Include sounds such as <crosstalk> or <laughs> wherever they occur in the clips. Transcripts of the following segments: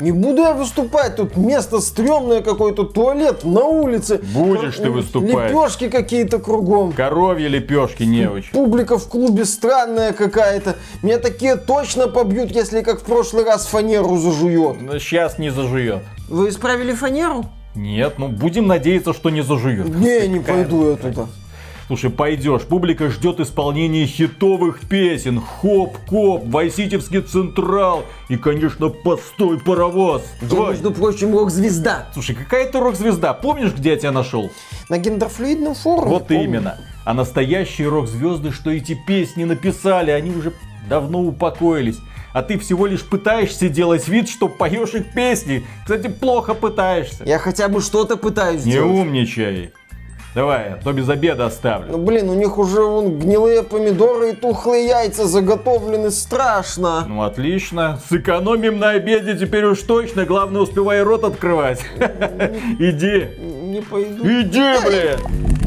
Не буду я выступать, тут место стрёмное какой-то, туалет на улице. Будешь ты выступать. Лепешки какие-то кругом. Коровьи лепешки, неуч. Публика в клубе странная какая-то. Меня такие точно побьют, если как в прошлый раз фанеру зажует. Но сейчас не зажует. Вы исправили фанеру? Нет, ну будем надеяться, что не зажует. Не, не пойду я туда. Слушай, пойдешь, публика ждет исполнения хитовых песен. Хоп-коп, Vice City вский Централ и, конечно, Постой, паровоз. Я, Давай. между прочим, рок-звезда. Слушай, какая ты рок-звезда? Помнишь, где я тебя нашел? На гендерфлюидном форуме. Вот помню. именно. А настоящие рок-звезды, что эти песни написали, они уже давно упокоились. А ты всего лишь пытаешься делать вид, что поешь их песни. Кстати, плохо пытаешься. Я хотя бы что-то пытаюсь Не делать. умничай. Давай, а то без обеда оставлю. Ну, блин, у них уже вон гнилые помидоры и тухлые яйца заготовлены страшно. Ну отлично. Сэкономим на обеде теперь уж точно. Главное, успевай рот открывать. <laughs> Иди. Не пойду. Иди, блин.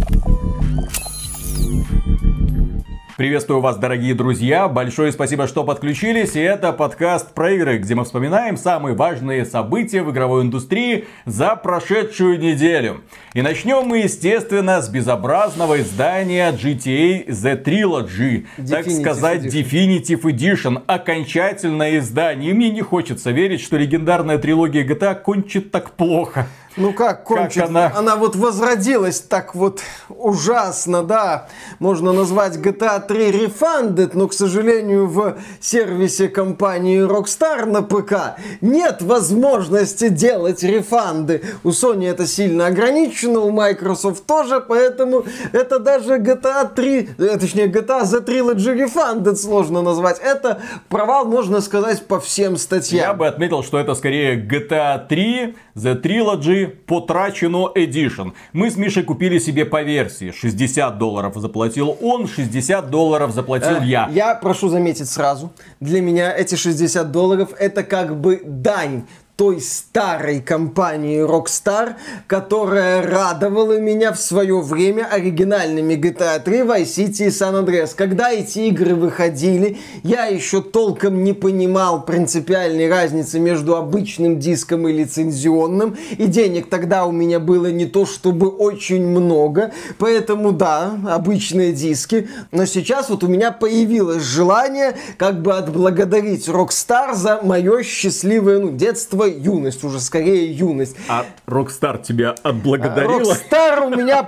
Приветствую вас, дорогие друзья. Большое спасибо, что подключились. И это подкаст про игры, где мы вспоминаем самые важные события в игровой индустрии за прошедшую неделю. И начнем мы, естественно, с безобразного издания GTA The Trilogy. так Definitive сказать, Edition. Definitive Edition. Окончательное издание. И мне не хочется верить, что легендарная трилогия GTA кончит так плохо. Ну как кончит? она? вот возродилась так вот ужасно, да. Можно назвать GTA 3 Refunded, но, к сожалению, в сервисе компании Rockstar на ПК нет возможности делать рефанды. У Sony это сильно ограничено, у Microsoft тоже, поэтому это даже GTA 3, э, точнее GTA The Trilogy Refunded сложно назвать. Это провал, можно сказать, по всем статьям. Я бы отметил, что это скорее GTA 3 The Trilogy потрачено Edition. Мы с Мишей купили себе по версии. 60 долларов заплатил он, 60 долларов заплатил Э, я. Я прошу заметить сразу, для меня эти 60 долларов это как бы дань той старой компании Rockstar, которая радовала меня в свое время оригинальными GTA 3, Vice City и San Andreas. Когда эти игры выходили, я еще толком не понимал принципиальной разницы между обычным диском и лицензионным, и денег тогда у меня было не то чтобы очень много, поэтому да, обычные диски, но сейчас вот у меня появилось желание как бы отблагодарить Rockstar за мое счастливое ну, детство, юность, уже скорее юность. А Rockstar тебя отблагодарила? Rockstar у меня,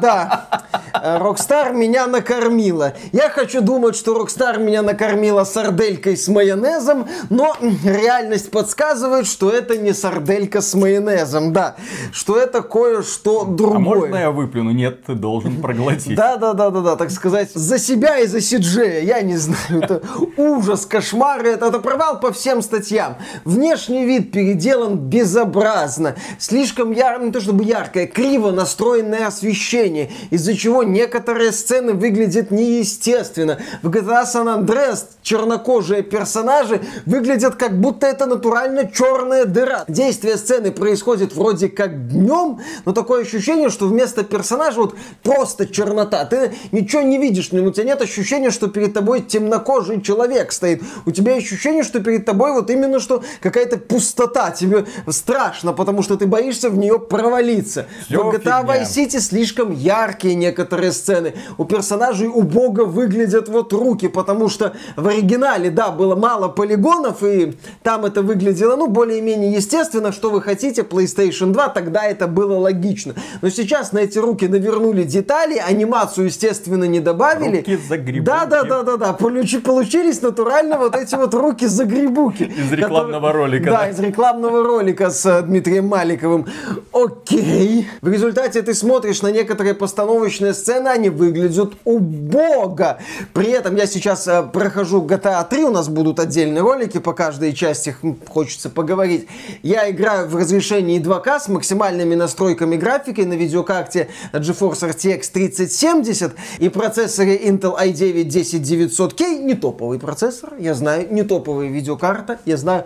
да, Rockstar меня накормила. Я хочу думать, что Rockstar меня накормила сарделькой с майонезом, но реальность подсказывает, что это не сарделька с майонезом, да, что это кое-что другое. А можно я выплюну? Нет, ты должен проглотить. Да, да, да, да, да, так сказать, за себя и за Сиджея, я не знаю, это ужас, кошмар, это, это провал по всем статьям. Внешний вид переделан безобразно, слишком яр, не то чтобы яркое, криво настроенное освещение, из-за чего некоторые сцены выглядят неестественно. В GTA San Andreas чернокожие персонажи выглядят как будто это натурально черная дыра. Действие сцены происходит вроде как днем, но такое ощущение, что вместо персонажа вот просто чернота. Ты ничего не видишь, у тебя нет ощущения, что перед тобой темнокожий человек стоит. У тебя ощущение, что перед тобой вот именно что какая-то пустота. Тебе страшно, потому что ты боишься в нее провалиться. Всё в GTA фигня. Vice City слишком яркие некоторые сцены. У персонажей убого выглядят вот руки, потому что в оригинале, да, было мало полигонов, и там это выглядело, ну, более-менее естественно, что вы хотите, PlayStation 2, тогда это было логично. Но сейчас на эти руки навернули детали, анимацию, естественно, не добавили. Руки загребуки. Да, да, да, да, да. Получи- получились натурально вот эти вот руки загребуки. Из рекламного ролика, Да, да? из рекламного ролика с э, Дмитрием Маликовым. Окей. В результате ты смотришь на некоторые постановочные сцены, они выглядят убого. При этом я сейчас э, прохожу GTA 3, у нас будут отдельные ролики по каждой части, хочется поговорить. Я играю в разрешении 2К с максимальными настройками графики на видеокарте GeForce RTX 3070 и процессоре Intel i9 10900K. Не топовый процессор, я знаю, не топовая видеокарта, я знаю.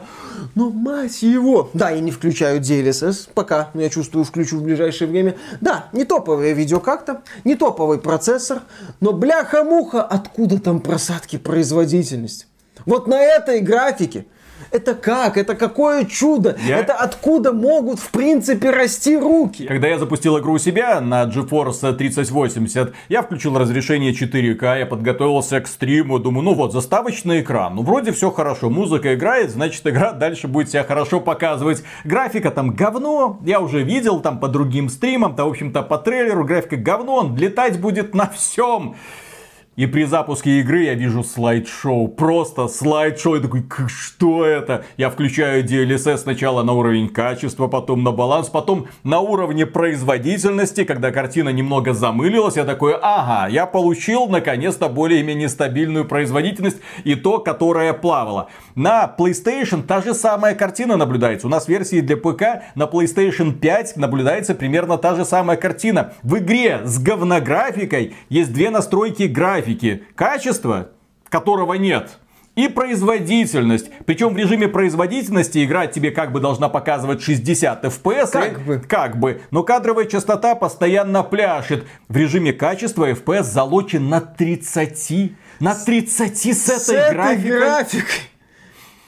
Но мать его! Да, я не включаю DLSS пока, но я чувствую, включу в ближайшее время. Да, не топовая видеокарта, не топовый процессор, но бляха-муха, откуда там просадки производительности? Вот на этой графике Это как? Это какое чудо? Я... Это откуда могут, в принципе, расти руки? Когда я запустил игру у себя на GeForce 3080, я включил разрешение 4К, я подготовился к стриму, думаю, ну вот, заставочный экран, ну вроде все хорошо, музыка играет, значит игра дальше будет себя хорошо показывать. Графика там говно, я уже видел там по другим стримам, то в общем-то по трейлеру графика говно, он летать будет на всем. И при запуске игры я вижу слайд-шоу. Просто слайд-шоу. Я такой, что это? Я включаю DLSS сначала на уровень качества, потом на баланс, потом на уровне производительности. Когда картина немного замылилась, я такой, ага, я получил наконец-то более-менее стабильную производительность и то, которое плавало. На PlayStation та же самая картина наблюдается. У нас версии для ПК на PlayStation 5 наблюдается примерно та же самая картина. В игре с говнографикой есть две настройки графики графики, качество которого нет, и производительность. Причем в режиме производительности игра тебе как бы должна показывать 60 FPS. Как бы. Как бы. Но кадровая частота постоянно пляшет. В режиме качества FPS залочен на 30. На 30 с этой, с этой графикой. графикой.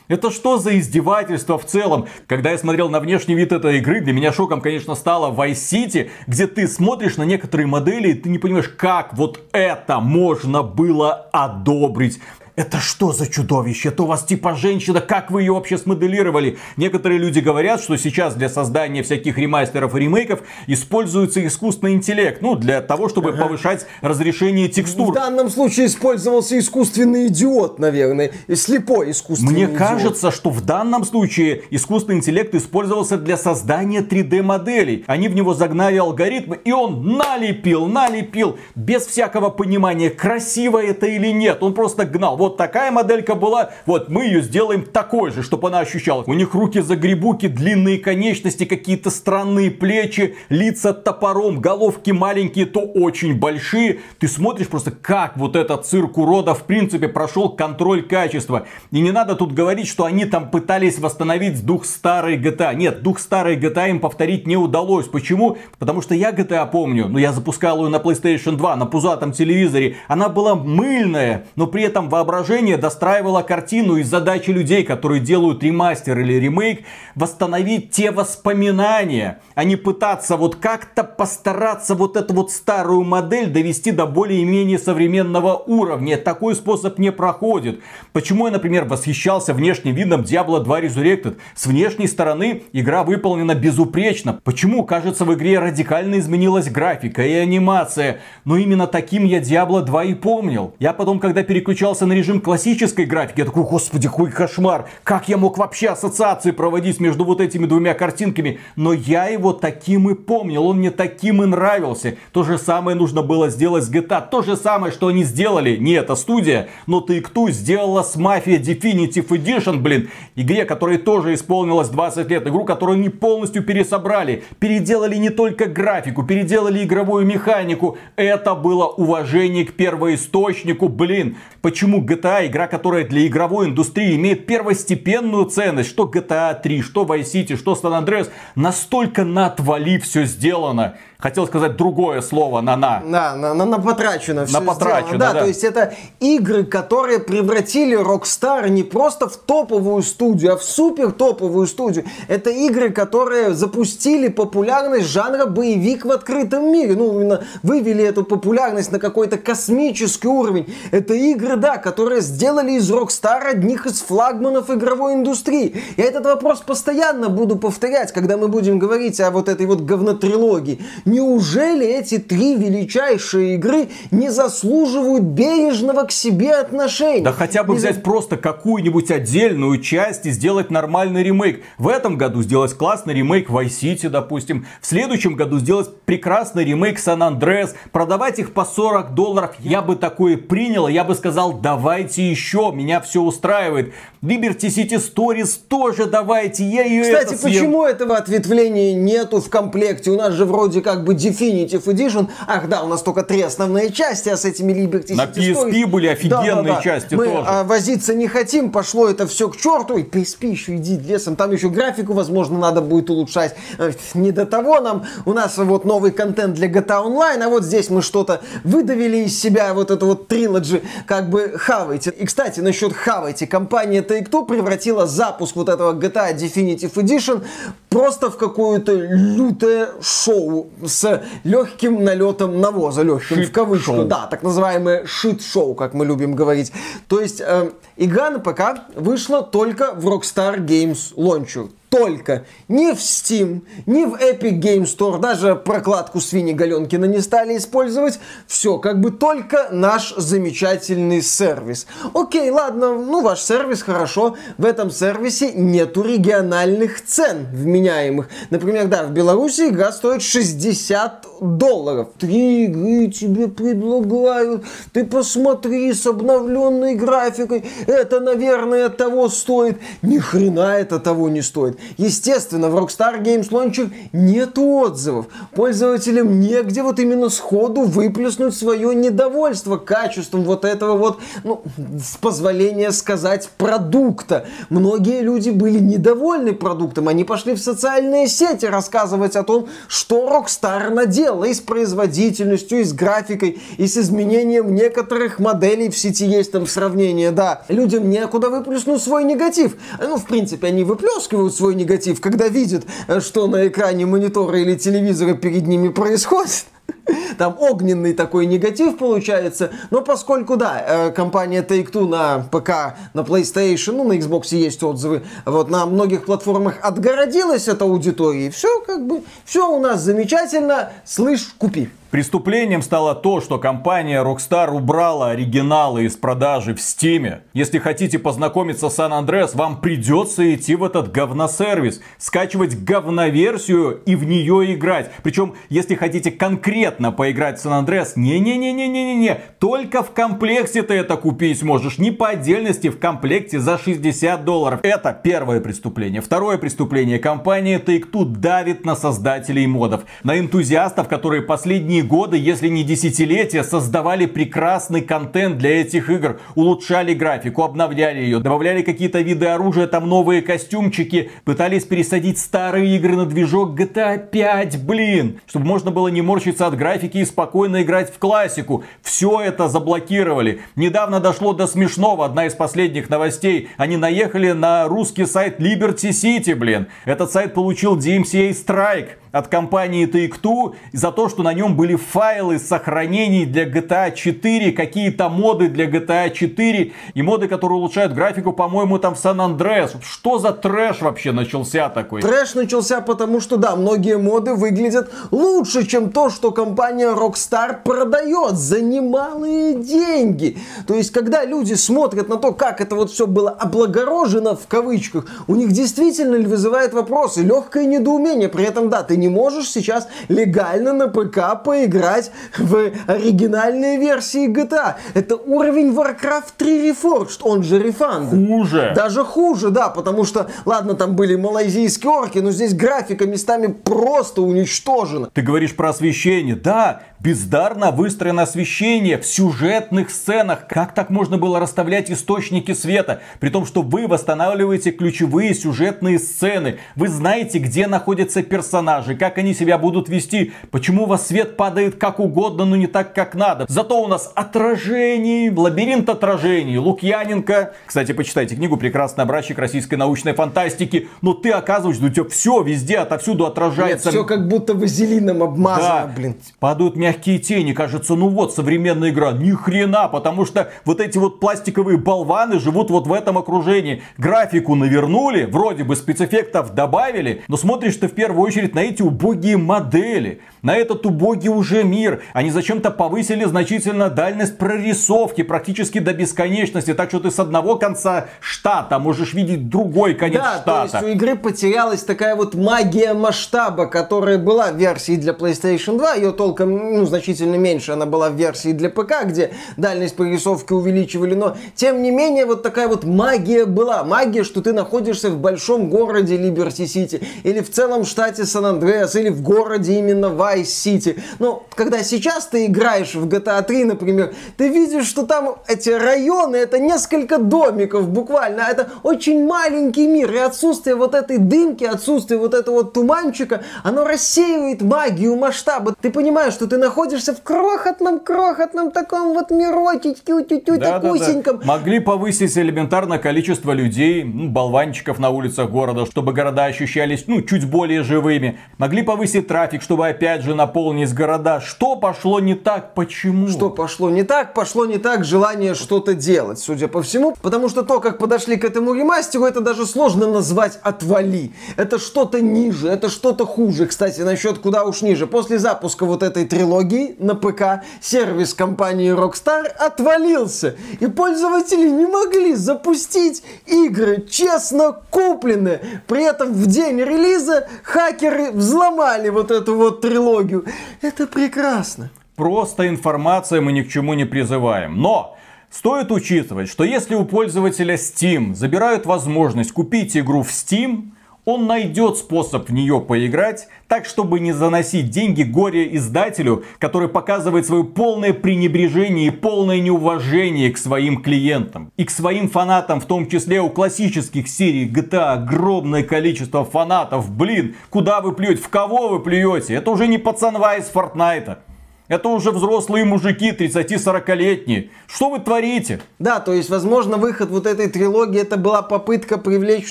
Это что за издевательство в целом? Когда я смотрел на внешний вид этой игры, для меня шоком, конечно, стало Vice City, где ты смотришь на некоторые модели, и ты не понимаешь, как вот это можно было одобрить это что за чудовище? Это у вас типа женщина, как вы ее вообще смоделировали? Некоторые люди говорят, что сейчас для создания всяких ремастеров и ремейков используется искусственный интеллект. Ну, для того, чтобы ага. повышать разрешение текстур. В данном случае использовался искусственный идиот, наверное. Слепой искусственный Мне идиот. кажется, что в данном случае искусственный интеллект использовался для создания 3D моделей. Они в него загнали алгоритмы, и он налепил, налепил, без всякого понимания, красиво это или нет. Он просто гнал вот такая моделька была, вот мы ее сделаем такой же, чтобы она ощущалась. У них руки загребуки, длинные конечности, какие-то странные плечи, лица топором, головки маленькие, то очень большие. Ты смотришь просто, как вот этот цирк урода в принципе прошел контроль качества. И не надо тут говорить, что они там пытались восстановить дух старой GTA. Нет, дух старой GTA им повторить не удалось. Почему? Потому что я GTA помню, но я запускал ее на PlayStation 2, на пузатом телевизоре. Она была мыльная, но при этом воображение воображение достраивало картину из задачи людей, которые делают ремастер или ремейк, восстановить те воспоминания, а не пытаться вот как-то постараться вот эту вот старую модель довести до более-менее современного уровня. Такой способ не проходит. Почему я, например, восхищался внешним видом Diablo 2 Resurrected? С внешней стороны игра выполнена безупречно. Почему? Кажется, в игре радикально изменилась графика и анимация. Но именно таким я Diablo 2 и помнил. Я потом, когда переключался на режим режим классической графики. Я такой, господи, какой кошмар. Как я мог вообще ассоциации проводить между вот этими двумя картинками? Но я его таким и помнил. Он мне таким и нравился. То же самое нужно было сделать с GTA. То же самое, что они сделали. Не эта студия, но Take-Two сделала с Mafia Definitive Edition, блин. Игре, которой тоже исполнилось 20 лет. Игру, которую они полностью пересобрали. Переделали не только графику, переделали игровую механику. Это было уважение к первоисточнику. Блин, почему GTA, игра, которая для игровой индустрии имеет первостепенную ценность, что GTA 3, что Vice City, что San Andreas, настолько на отвали все сделано. Хотел сказать другое слово на на. Да, на, на, на потрачено все На потрачено, да, да. То есть это игры, которые превратили Rockstar не просто в топовую студию, а в супер топовую студию. Это игры, которые запустили популярность жанра боевик в открытом мире. Ну, именно вывели эту популярность на какой-то космический уровень. Это игры, да, которые сделали из Rockstar одних из флагманов игровой индустрии. Я этот вопрос постоянно буду повторять, когда мы будем говорить о вот этой вот говнотрилогии. Неужели эти три величайшие игры не заслуживают бережного к себе отношения? Да хотя бы не взять за... просто какую-нибудь отдельную часть и сделать нормальный ремейк. В этом году сделать классный ремейк Vice City, допустим. В следующем году сделать прекрасный ремейк San Andreas. Продавать их по 40 долларов. Я бы такое принял. Я бы сказал, давайте еще. Меня все устраивает. Liberty City Stories тоже давайте. Я ее Кстати, это почему этого ответвления нету в комплекте? У нас же вроде как как бы Definitive Edition. Ах да, у нас только три основные части, а с этими Liberty На PSP Stories- были офигенные Да, да, да. части Мы тоже. а, возиться не хотим, пошло это все к черту. И PSP еще иди лесом, там еще графику, возможно, надо будет улучшать. Э, Не до того нам. У нас вот новый контент для GTA Online, а вот здесь мы что-то выдавили из себя, вот это вот трилоджи, как бы хавайте. И, кстати, насчет хавайте. Компания Take-Two превратила запуск вот этого GTA Definitive Edition просто в какое-то лютое шоу с легким налетом навоза, легким в кавычку. Shit show. Да, так называемое shit show, как мы любим говорить. То есть э, игра на ПК вышла только в Rockstar Games Launcher. Только. Не в Steam, не в Epic Games Store, даже прокладку свиньи Галенкина не стали использовать. Все, как бы только наш замечательный сервис. Окей, ладно, ну ваш сервис хорошо. В этом сервисе нету региональных цен вменяемых. Например, да, в Беларуси игра стоит 60 долларов. Три игры тебе предлагают. Ты посмотри с обновленной графикой. Это, наверное, того стоит. Ни хрена это того не стоит. Естественно, в Rockstar Games Launcher нет отзывов. Пользователям негде вот именно сходу выплеснуть свое недовольство качеством вот этого вот, ну, с позволения сказать, продукта. Многие люди были недовольны продуктом. Они пошли в социальные сети рассказывать о том, что Rockstar наделала и с производительностью, и с графикой, и с изменением некоторых моделей в сети есть там сравнение, да. Людям некуда выплеснуть свой негатив. Ну, в принципе, они выплескивают свой негатив, когда видят, э, что на экране монитора или телевизора перед ними происходит. <laughs> Там огненный такой негатив получается. Но поскольку, да, э, компания Take-Two на ПК, на PlayStation, ну, на Xbox есть отзывы, вот на многих платформах отгородилась от аудитории, все как бы, все у нас замечательно, слышь, купи. Преступлением стало то, что компания Rockstar убрала оригиналы из продажи в Steam. Если хотите познакомиться с San Andreas, вам придется идти в этот говносервис, скачивать говноверсию и в нее играть. Причем, если хотите конкретно поиграть в San Andreas, не-не-не-не-не-не, только в комплекте ты это купить можешь, не по отдельности, в комплекте за 60 долларов. Это первое преступление. Второе преступление. Компания Take-Two давит на создателей модов, на энтузиастов, которые последние годы, если не десятилетия, создавали прекрасный контент для этих игр, улучшали графику, обновляли ее, добавляли какие-то виды оружия, там новые костюмчики, пытались пересадить старые игры на движок GTA 5, блин, чтобы можно было не морщиться от графики и спокойно играть в классику. Все это заблокировали. Недавно дошло до смешного, одна из последних новостей. Они наехали на русский сайт Liberty City, блин. Этот сайт получил DMCA Strike от компании Take-Two за то, что на нем были файлы сохранений для GTA 4, какие-то моды для GTA 4 и моды, которые улучшают графику, по-моему, там в San Andreas. Что за трэш вообще начался такой? Трэш начался потому, что, да, многие моды выглядят лучше, чем то, что компания Rockstar продает за немалые деньги. То есть, когда люди смотрят на то, как это вот все было облагорожено, в кавычках, у них действительно вызывает вопросы, легкое недоумение. При этом, да, ты не можешь сейчас легально на ПК поиграть в оригинальные версии GTA. Это уровень Warcraft 3 Reforged, он же Refund. Хуже. Даже хуже, да, потому что, ладно, там были малайзийские орки, но здесь графика местами просто уничтожена. Ты говоришь про освещение. Да, бездарно выстроено освещение в сюжетных сценах. Как так можно было расставлять источники света? При том, что вы восстанавливаете ключевые сюжетные сцены. Вы знаете, где находятся персонажи, как они себя будут вести. Почему у вас свет падает как угодно, но не так, как надо. Зато у нас отражений, лабиринт отражений. Лукьяненко. Кстати, почитайте книгу «Прекрасный образчик российской научной фантастики». Но ты оказываешься, у тебя все везде, отовсюду Нет, отражается. все как будто вазелином обмазано, Да, блин. падают мягкие тени, кажется, ну вот, современная игра. Ни хрена, потому что вот эти вот пластиковые болваны живут вот в этом окружении. Графику навернули, вроде бы спецэффектов добавили, но смотришь ты в первую очередь на эти убогие модели, на этот убогий уже мир. Они зачем-то повысили значительно дальность прорисовки практически до бесконечности, так что ты с одного конца штата можешь видеть другой конец Да, то штата. есть у игры потерялась такая вот магия масштаба, которая была в версии для PlayStation 2. Ее толком, ну, значительно меньше она была в версии для ПК, где дальность прорисовки увеличивали. Но, тем не менее, вот такая вот магия была. Магия, что ты находишься в большом городе City или в целом штате Сан-Андреас Сан-Андреас или в городе именно Vice City. Но когда сейчас ты играешь в GTA 3, например, ты видишь, что там эти районы, это несколько домиков буквально, это очень маленький мир, и отсутствие вот этой дымки, отсутствие вот этого туманчика, оно рассеивает магию масштаба. Ты понимаешь, что ты находишься в крохотном, крохотном таком вот мирочечке, утю-тю, да, да, да. Могли повысить элементарно количество людей, ну, болванчиков на улицах города, чтобы города ощущались, ну, чуть более живыми. Могли повысить трафик, чтобы опять же наполнить города. Что пошло не так? Почему? Что пошло не так? Пошло не так желание что-то делать, судя по всему. Потому что то, как подошли к этому ремастеру, это даже сложно назвать отвали. Это что-то ниже, это что-то хуже. Кстати, насчет куда уж ниже. После запуска вот этой трилогии на ПК сервис компании Rockstar отвалился. И пользователи не могли запустить игры, честно купленные. При этом в день релиза хакеры взломали вот эту вот трилогию. Это прекрасно. Просто информация мы ни к чему не призываем. Но Стоит учитывать, что если у пользователя Steam забирают возможность купить игру в Steam, он найдет способ в нее поиграть, так чтобы не заносить деньги горе-издателю, который показывает свое полное пренебрежение и полное неуважение к своим клиентам. И к своим фанатам, в том числе у классических серий GTA, огромное количество фанатов. Блин, куда вы плюете, в кого вы плюете? Это уже не пацанва из Фортнайта. Это уже взрослые мужики, 30-40-летние. Что вы творите? Да, то есть, возможно, выход вот этой трилогии это была попытка привлечь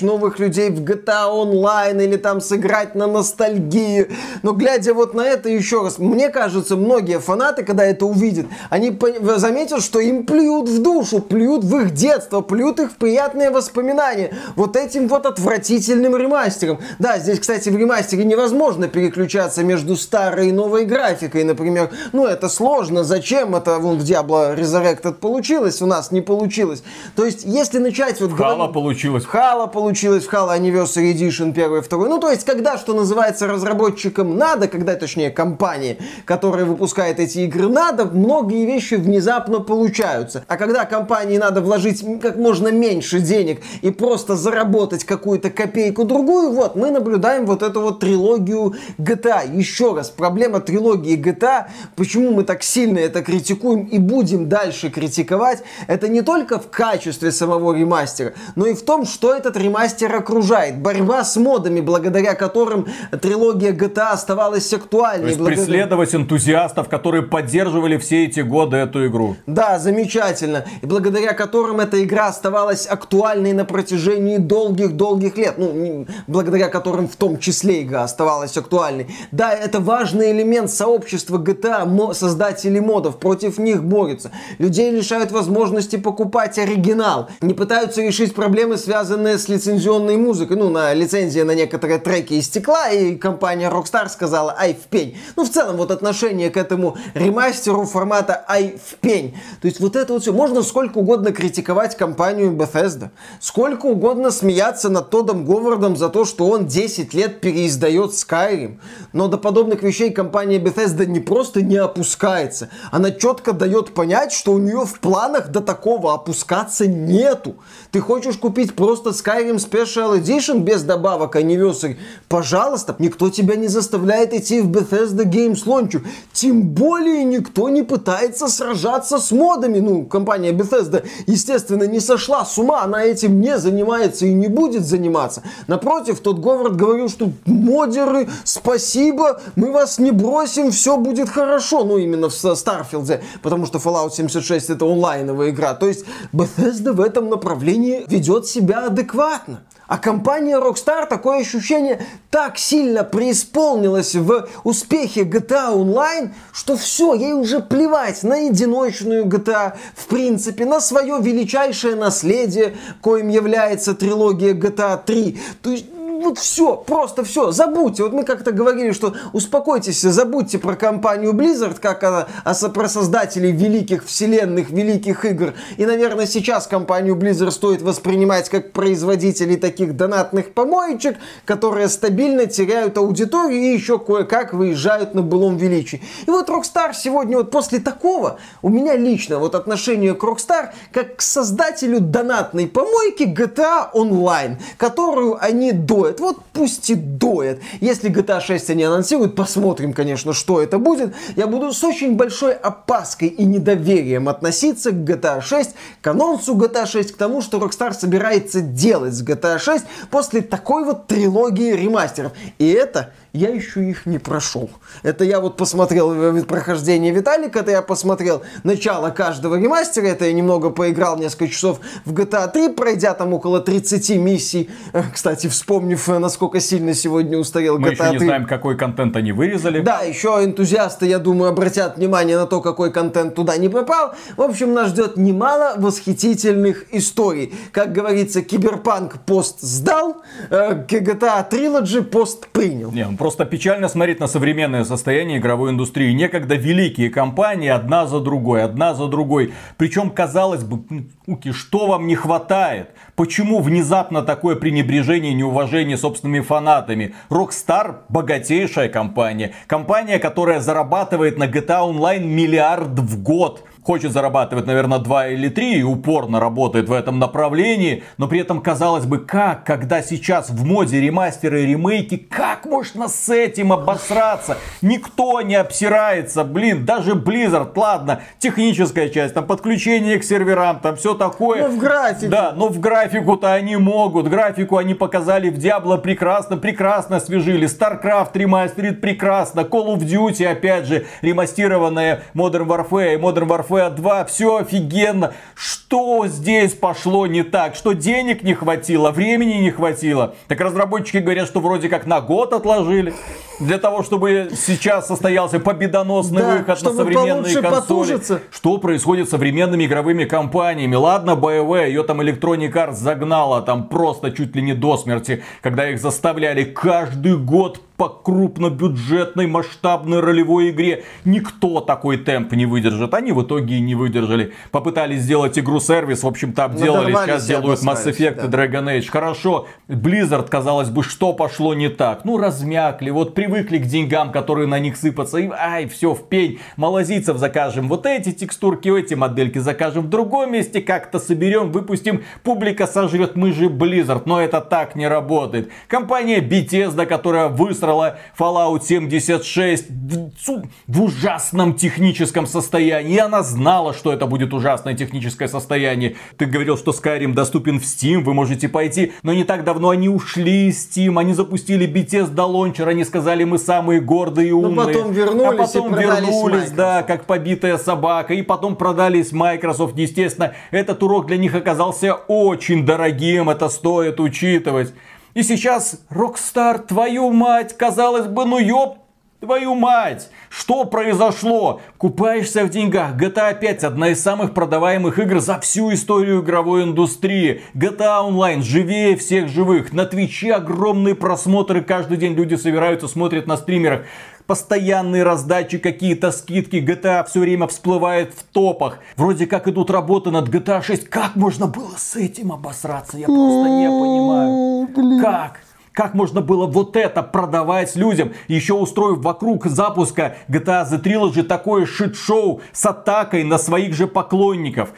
новых людей в GTA Online или там сыграть на ностальгии. Но глядя вот на это еще раз, мне кажется, многие фанаты, когда это увидят, они заметят, что им плюют в душу, плюют в их детство, плюют их в приятные воспоминания. Вот этим вот отвратительным ремастером. Да, здесь, кстати, в ремастере невозможно переключаться между старой и новой графикой, например ну, это сложно, зачем это вон в Diablo Resurrected получилось, у нас не получилось. То есть, если начать вот... В Halo говорить... получилось. В Halo получилось, в Halo Anniversary Edition первый, второй. Ну, то есть, когда, что называется, разработчикам надо, когда, точнее, компании, которая выпускает эти игры, надо, многие вещи внезапно получаются. А когда компании надо вложить как можно меньше денег и просто заработать какую-то копейку-другую, вот, мы наблюдаем вот эту вот трилогию GTA. Еще раз, проблема трилогии GTA почему мы так сильно это критикуем и будем дальше критиковать, это не только в качестве самого ремастера, но и в том, что этот ремастер окружает. Борьба с модами, благодаря которым трилогия GTA оставалась актуальной. То есть благодаря... преследовать энтузиастов, которые поддерживали все эти годы эту игру. Да, замечательно. И благодаря которым эта игра оставалась актуальной на протяжении долгих-долгих лет. Ну, благодаря которым в том числе игра оставалась актуальной. Да, это важный элемент сообщества GTA, Создатели модов против них борются. Людей лишают возможности покупать оригинал. Не пытаются решить проблемы, связанные с лицензионной музыкой. Ну, на лицензия на некоторые треки истекла, и компания Rockstar сказала «Ай, в пень». Ну, в целом, вот отношение к этому ремастеру формата «Ай, в пень». То есть, вот это вот все. Можно сколько угодно критиковать компанию Bethesda. Сколько угодно смеяться над Тодом Говардом за то, что он 10 лет переиздает Skyrim. Но до подобных вещей компания Bethesda не просто не опускается. Она четко дает понять, что у нее в планах до такого опускаться нету. Ты хочешь купить просто Skyrim Special Edition без добавок Anniversary? Пожалуйста, никто тебя не заставляет идти в Bethesda Games Launch. Тем более никто не пытается сражаться с модами. Ну, компания Bethesda, естественно, не сошла с ума. Она этим не занимается и не будет заниматься. Напротив, тот Говард говорил, что модеры, спасибо, мы вас не бросим, все будет хорошо хорошо, ну именно в Старфилде, потому что Fallout 76 это онлайновая игра. То есть Bethesda в этом направлении ведет себя адекватно. А компания Rockstar, такое ощущение, так сильно преисполнилась в успехе GTA Online, что все, ей уже плевать на одиночную GTA, в принципе, на свое величайшее наследие, коим является трилогия GTA 3. То есть вот все, просто все, забудьте. Вот мы как-то говорили, что успокойтесь, забудьте про компанию Blizzard, как она, а про создателей великих вселенных, великих игр. И, наверное, сейчас компанию Blizzard стоит воспринимать как производителей таких донатных помоечек, которые стабильно теряют аудиторию и еще кое-как выезжают на былом величии. И вот Rockstar сегодня, вот после такого, у меня лично вот отношение к Rockstar как к создателю донатной помойки GTA Online, которую они до доят. Вот пусть и доят. Если GTA 6 они анонсируют, посмотрим, конечно, что это будет. Я буду с очень большой опаской и недоверием относиться к GTA 6, к анонсу GTA 6, к тому, что Rockstar собирается делать с GTA 6 после такой вот трилогии ремастеров. И это я еще их не прошел. Это я вот посмотрел прохождение Виталика, это я посмотрел начало каждого ремастера, это я немного поиграл несколько часов в GTA 3, пройдя там около 30 миссий. Э, кстати, вспомнив, э, насколько сильно сегодня устарел GTA 3. Мы еще не знаем, какой контент они вырезали. Да, еще энтузиасты, я думаю, обратят внимание на то, какой контент туда не попал. В общем, нас ждет немало восхитительных историй. Как говорится, Киберпанк пост сдал, э, GTA Trilogy пост принял. Не, он Просто печально смотреть на современное состояние игровой индустрии. Некогда великие компании одна за другой, одна за другой. Причем, казалось бы, Уки, что вам не хватает? Почему внезапно такое пренебрежение и неуважение собственными фанатами? Rockstar богатейшая компания. Компания, которая зарабатывает на GTA Online миллиард в год хочет зарабатывать, наверное, 2 или 3 и упорно работает в этом направлении, но при этом, казалось бы, как, когда сейчас в моде ремастеры и ремейки, как можно с этим обосраться? Никто не обсирается, блин, даже Blizzard, ладно, техническая часть, там подключение к серверам, там все такое. Ну, в графике. Да, но в графику-то они могут, графику они показали в Diablo прекрасно, прекрасно освежили, StarCraft ремастерит прекрасно, Call of Duty, опять же, ремастированная Modern Warfare и Modern Warfare FF2, все офигенно. Что здесь пошло не так? Что денег не хватило, времени не хватило? Так разработчики говорят, что вроде как на год отложили. Для того, чтобы сейчас состоялся победоносный да, выход на современные консоли. Потужиться. Что происходит с современными игровыми компаниями? Ладно, BioWare, ее там Electronic Arts загнала там просто чуть ли не до смерти, когда их заставляли каждый год по крупнобюджетной масштабной ролевой игре. Никто такой темп не выдержит. Они в итоге и не выдержали. Попытались сделать игру-сервис, в общем-то обделали. Сейчас делают Mass Effect да. Dragon Age. Хорошо. Blizzard, казалось бы, что пошло не так? Ну, размякли, вот привыкли к деньгам, которые на них сыпятся. И, ай, все, в пень. Малазийцев закажем вот эти текстурки, эти модельки закажем в другом месте. Как-то соберем, выпустим. Публика сожрет, мы же Blizzard. Но это так не работает. Компания Bethesda, которая высрала высрала Fallout 76 в, в ужасном техническом состоянии. И она знала, что это будет ужасное техническое состояние. Ты говорил, что Skyrim доступен в Steam, вы можете пойти. Но не так давно они ушли из Steam, они запустили Bethesda Launcher, они сказали, мы самые гордые и умные. Но потом вернулись а потом и вернулись, да, как побитая собака. И потом продались Microsoft. Естественно, этот урок для них оказался очень дорогим, это стоит учитывать. И сейчас Rockstar, твою мать, казалось бы, ну ёб Твою мать! Что произошло? Купаешься в деньгах. GTA 5 одна из самых продаваемых игр за всю историю игровой индустрии. GTA Online живее всех живых. На Твиче огромные просмотры. Каждый день люди собираются, смотрят на стримерах постоянные раздачи, какие-то скидки, GTA все время всплывает в топах. Вроде как идут работы над GTA 6. Как можно было с этим обосраться? Я просто не понимаю. Как? Как можно было вот это продавать людям, еще устроив вокруг запуска GTA The Trilogy такое шит-шоу с атакой на своих же поклонников?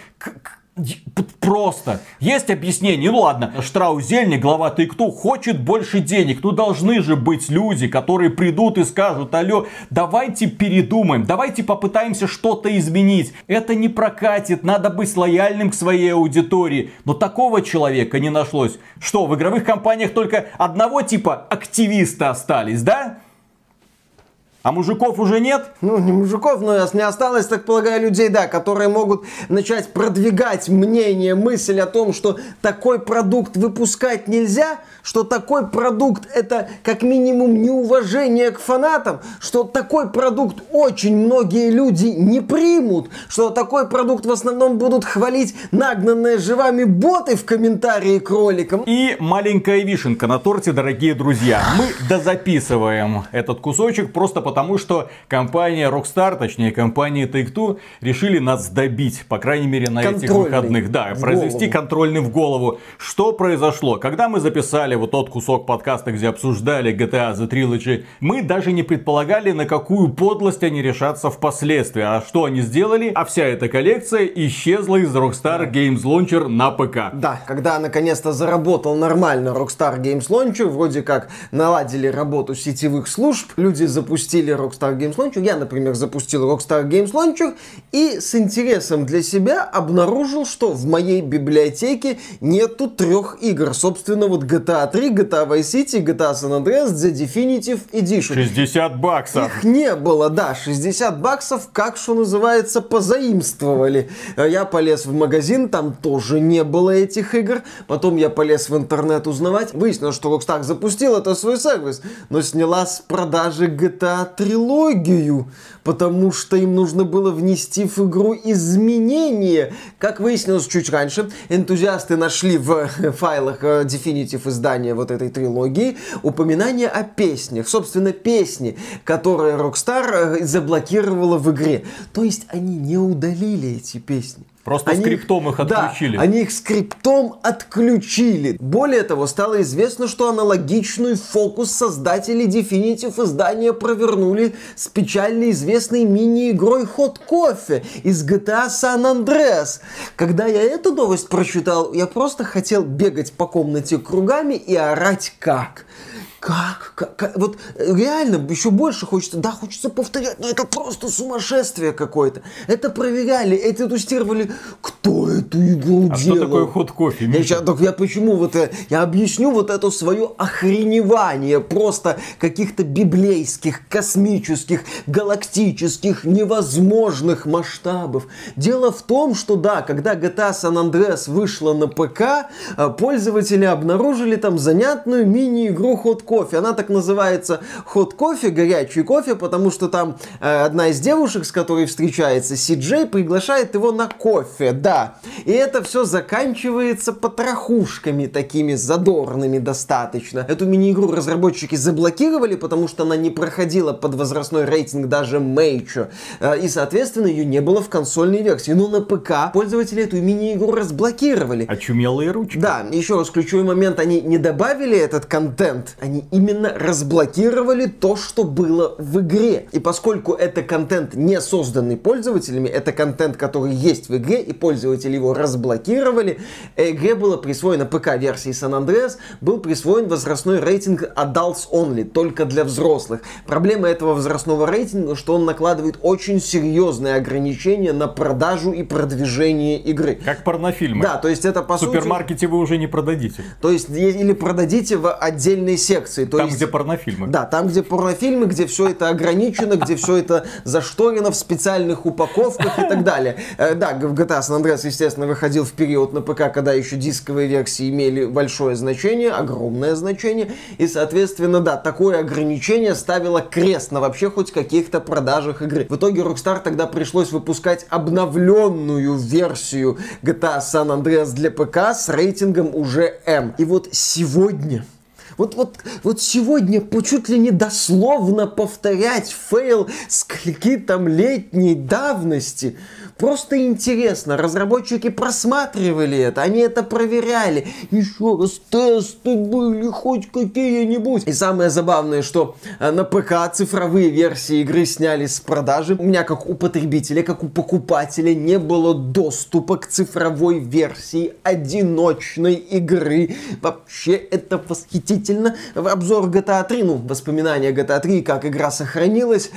Просто. Есть объяснение. Ну ладно, Штраузельни, глава ты кто, хочет больше денег. Ну должны же быть люди, которые придут и скажут, алло, давайте передумаем, давайте попытаемся что-то изменить. Это не прокатит, надо быть лояльным к своей аудитории. Но такого человека не нашлось. Что, в игровых компаниях только одного типа активиста остались, да? А мужиков уже нет? Ну, не мужиков, но не осталось, так полагаю, людей, да, которые могут начать продвигать мнение, мысль о том, что такой продукт выпускать нельзя, что такой продукт это как минимум неуважение к фанатам, что такой продукт очень многие люди не примут, что такой продукт в основном будут хвалить нагнанные живами боты в комментарии к роликам. И маленькая вишенка на торте, дорогие друзья. Мы дозаписываем этот кусочек просто потому, потому что компания Rockstar, точнее компания Take-Two, решили нас добить, по крайней мере на этих выходных. Да, произвести голову. контрольный в голову. Что произошло? Когда мы записали вот тот кусок подкаста, где обсуждали GTA The Trilogy, мы даже не предполагали, на какую подлость они решатся впоследствии. А что они сделали? А вся эта коллекция исчезла из Rockstar Games Launcher на ПК. Да, когда наконец-то заработал нормально Rockstar Games Launcher, вроде как наладили работу сетевых служб, люди запустили Rockstar Games Launcher, я, например, запустил Rockstar Games Launcher и с интересом для себя обнаружил, что в моей библиотеке нету трех игр. Собственно, вот GTA 3, GTA Vice City, GTA San Andreas, The Definitive Edition. 60 баксов. Их не было, да, 60 баксов, как что называется, позаимствовали. Я полез в магазин, там тоже не было этих игр. Потом я полез в интернет узнавать. Выяснилось, что Rockstar запустил это свой сервис, но сняла с продажи GTA трилогию, потому что им нужно было внести в игру изменения. Как выяснилось чуть раньше, энтузиасты нашли в <laughs> файлах э, Definitive издания вот этой трилогии упоминание о песнях. Собственно, песни, которые Rockstar э, заблокировала в игре. То есть они не удалили эти песни. Просто они, скриптом их отключили. Да, они их скриптом отключили. Более того, стало известно, что аналогичный фокус создатели Definitive издания провернули с печально известной мини-игрой Hot Coffee из GTA San Andreas. Когда я эту новость прочитал, я просто хотел бегать по комнате кругами и орать как. Как? как? как? Вот реально еще больше хочется, да, хочется повторять, но это просто сумасшествие какое-то. Это проверяли, это тестировали, кто эту игру а делал. что такое ход кофе? Я, сейчас, так я почему вот это, я объясню вот это свое охреневание просто каких-то библейских, космических, галактических, невозможных масштабов. Дело в том, что да, когда GTA San Andreas вышла на ПК, э, пользователи обнаружили там занятную мини-игру Hot кофе. Она так называется ход кофе, горячий кофе, потому что там э, одна из девушек, с которой встречается Си Джей, приглашает его на кофе, да. И это все заканчивается потрохушками такими задорными достаточно. Эту мини-игру разработчики заблокировали, потому что она не проходила под возрастной рейтинг даже Мейчо. Э, и, соответственно, ее не было в консольной версии. Но на ПК пользователи эту мини-игру разблокировали. Очумелые ручки. Да, еще раз ключевой момент, они не добавили этот контент, они они именно разблокировали то, что было в игре. И поскольку это контент не созданный пользователями, это контент, который есть в игре, и пользователи его разблокировали, игре было присвоено ПК-версии San Andreas, был присвоен возрастной рейтинг Adults Only, только для взрослых. Проблема этого возрастного рейтинга, что он накладывает очень серьезные ограничения на продажу и продвижение игры. Как порнофильмы. Да, то есть это по В супермаркете вы уже не продадите. То есть или продадите в отдельной секции секции. То там, есть, где порнофильмы. Да, там, где порнофильмы, где все это ограничено, где все это зашторено в специальных упаковках и так далее. Э, да, в GTA San Andreas, естественно, выходил в период на ПК, когда еще дисковые версии имели большое значение, огромное значение. И, соответственно, да, такое ограничение ставило крест на вообще хоть каких-то продажах игры. В итоге Rockstar тогда пришлось выпускать обновленную версию GTA San Andreas для ПК с рейтингом уже M. И вот сегодня вот, вот, вот сегодня чуть ли не дословно повторять фейл скольки там летней давности. Просто интересно, разработчики просматривали это, они это проверяли. Еще раз тесты были хоть какие-нибудь. И самое забавное, что э, на ПК цифровые версии игры сняли с продажи. У меня как у потребителя, как у покупателя не было доступа к цифровой версии одиночной игры. Вообще это восхитительно. Обзор GTA 3, ну, воспоминания GTA 3, как игра сохранилась,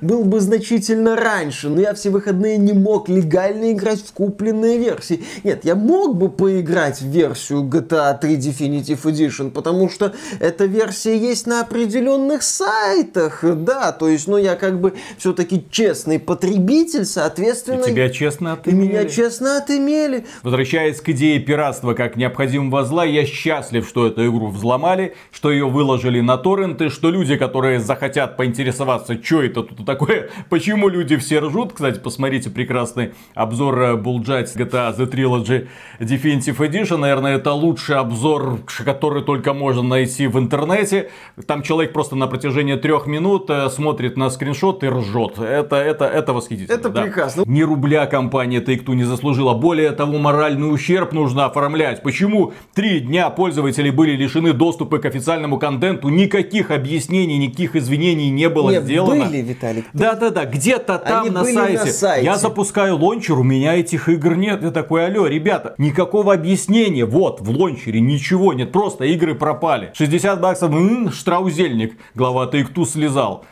был бы значительно раньше. Но я все выходные не мог мог легально играть в купленные версии. Нет, я мог бы поиграть в версию GTA 3 Definitive Edition, потому что эта версия есть на определенных сайтах, да, то есть, ну, я как бы все-таки честный потребитель, соответственно... И тебя честно отымели. И меня честно отымели. Возвращаясь к идее пиратства как необходимого зла, я счастлив, что эту игру взломали, что ее выложили на торренты, что люди, которые захотят поинтересоваться, что это тут такое, <laughs> почему люди все ржут, кстати, посмотрите прекрасно прекрасный обзор Bulljet GTA The Trilogy Definitive Edition. Наверное, это лучший обзор, который только можно найти в интернете. Там человек просто на протяжении трех минут э, смотрит на скриншот и ржет. Это, это, это восхитительно. Это да. прекрасно. Ни рубля компания Take-Two не заслужила. Более того, моральный ущерб нужно оформлять. Почему три дня пользователи были лишены доступа к официальному контенту? Никаких объяснений, никаких извинений не было Нет, сделано. были, Виталик. Да-да-да, где-то там на сайте. на сайте. Я запускаю лончер, у меня этих игр нет. Я такой, алло, ребята, никакого объяснения. Вот, в лончере ничего нет, просто игры пропали. 60 баксов, м, штраузельник. Глава Take-Two слезал.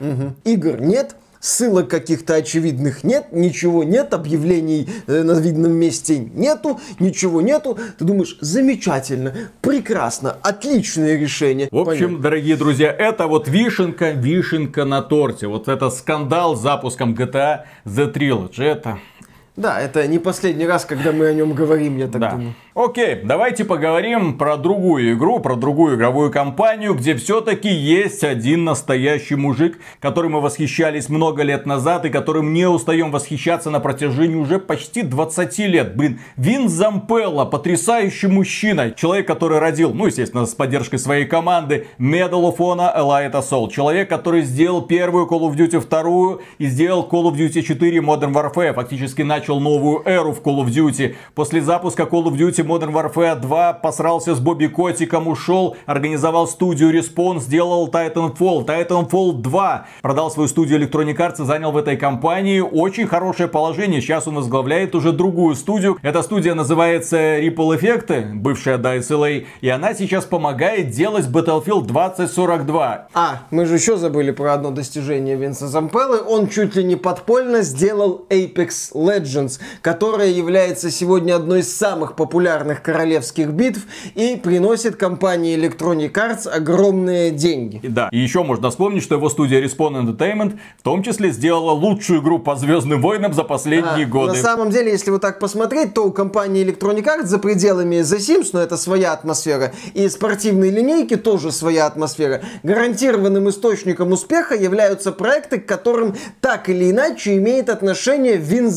Игр нет, ссылок каких-то очевидных нет, ничего нет, объявлений э, на видном месте нету, ничего нету. Ты думаешь, замечательно, прекрасно, отличное решение. В общем, Понятно. дорогие друзья, это вот вишенка, вишенка на торте. Вот это скандал с запуском GTA The Trilogy. Это... да, это не последний раз, когда мы о нем говорим, я так Да. думаю. Окей, давайте поговорим про другую игру, про другую игровую компанию, где все-таки есть один настоящий мужик, которым мы восхищались много лет назад и которым не устаем восхищаться на протяжении уже почти 20 лет. Блин, Вин Зампелло, потрясающий мужчина, человек, который родил, ну, естественно, с поддержкой своей команды, Medal of Honor Elite Assault. Человек, который сделал первую Call of Duty, вторую и сделал Call of Duty 4 Modern Warfare. Фактически начал новую эру в Call of Duty. После запуска Call of Duty Modern Warfare 2 посрался с Бобби Котиком, ушел, организовал студию Respawn, сделал Titanfall, Titanfall 2. Продал свою студию Electronic Arts и занял в этой компании очень хорошее положение. Сейчас он возглавляет уже другую студию. Эта студия называется Ripple Effect, бывшая DICE LA, и она сейчас помогает делать Battlefield 2042. А, мы же еще забыли про одно достижение Винса Зампеллы. Он чуть ли не подпольно сделал Apex Legends, которая является сегодня одной из самых популярных королевских битв и приносит компании Electronic Arts огромные деньги. И да, и еще можно вспомнить, что его студия Respawn Entertainment в том числе сделала лучшую игру по Звездным войнам за последние А, годы. На самом деле, если вот так посмотреть, то у компании Electronic Arts за пределами The Sims, но это своя атмосфера, и спортивной линейки тоже своя атмосфера. Гарантированным источником успеха являются проекты, к которым так или иначе имеет отношение Винс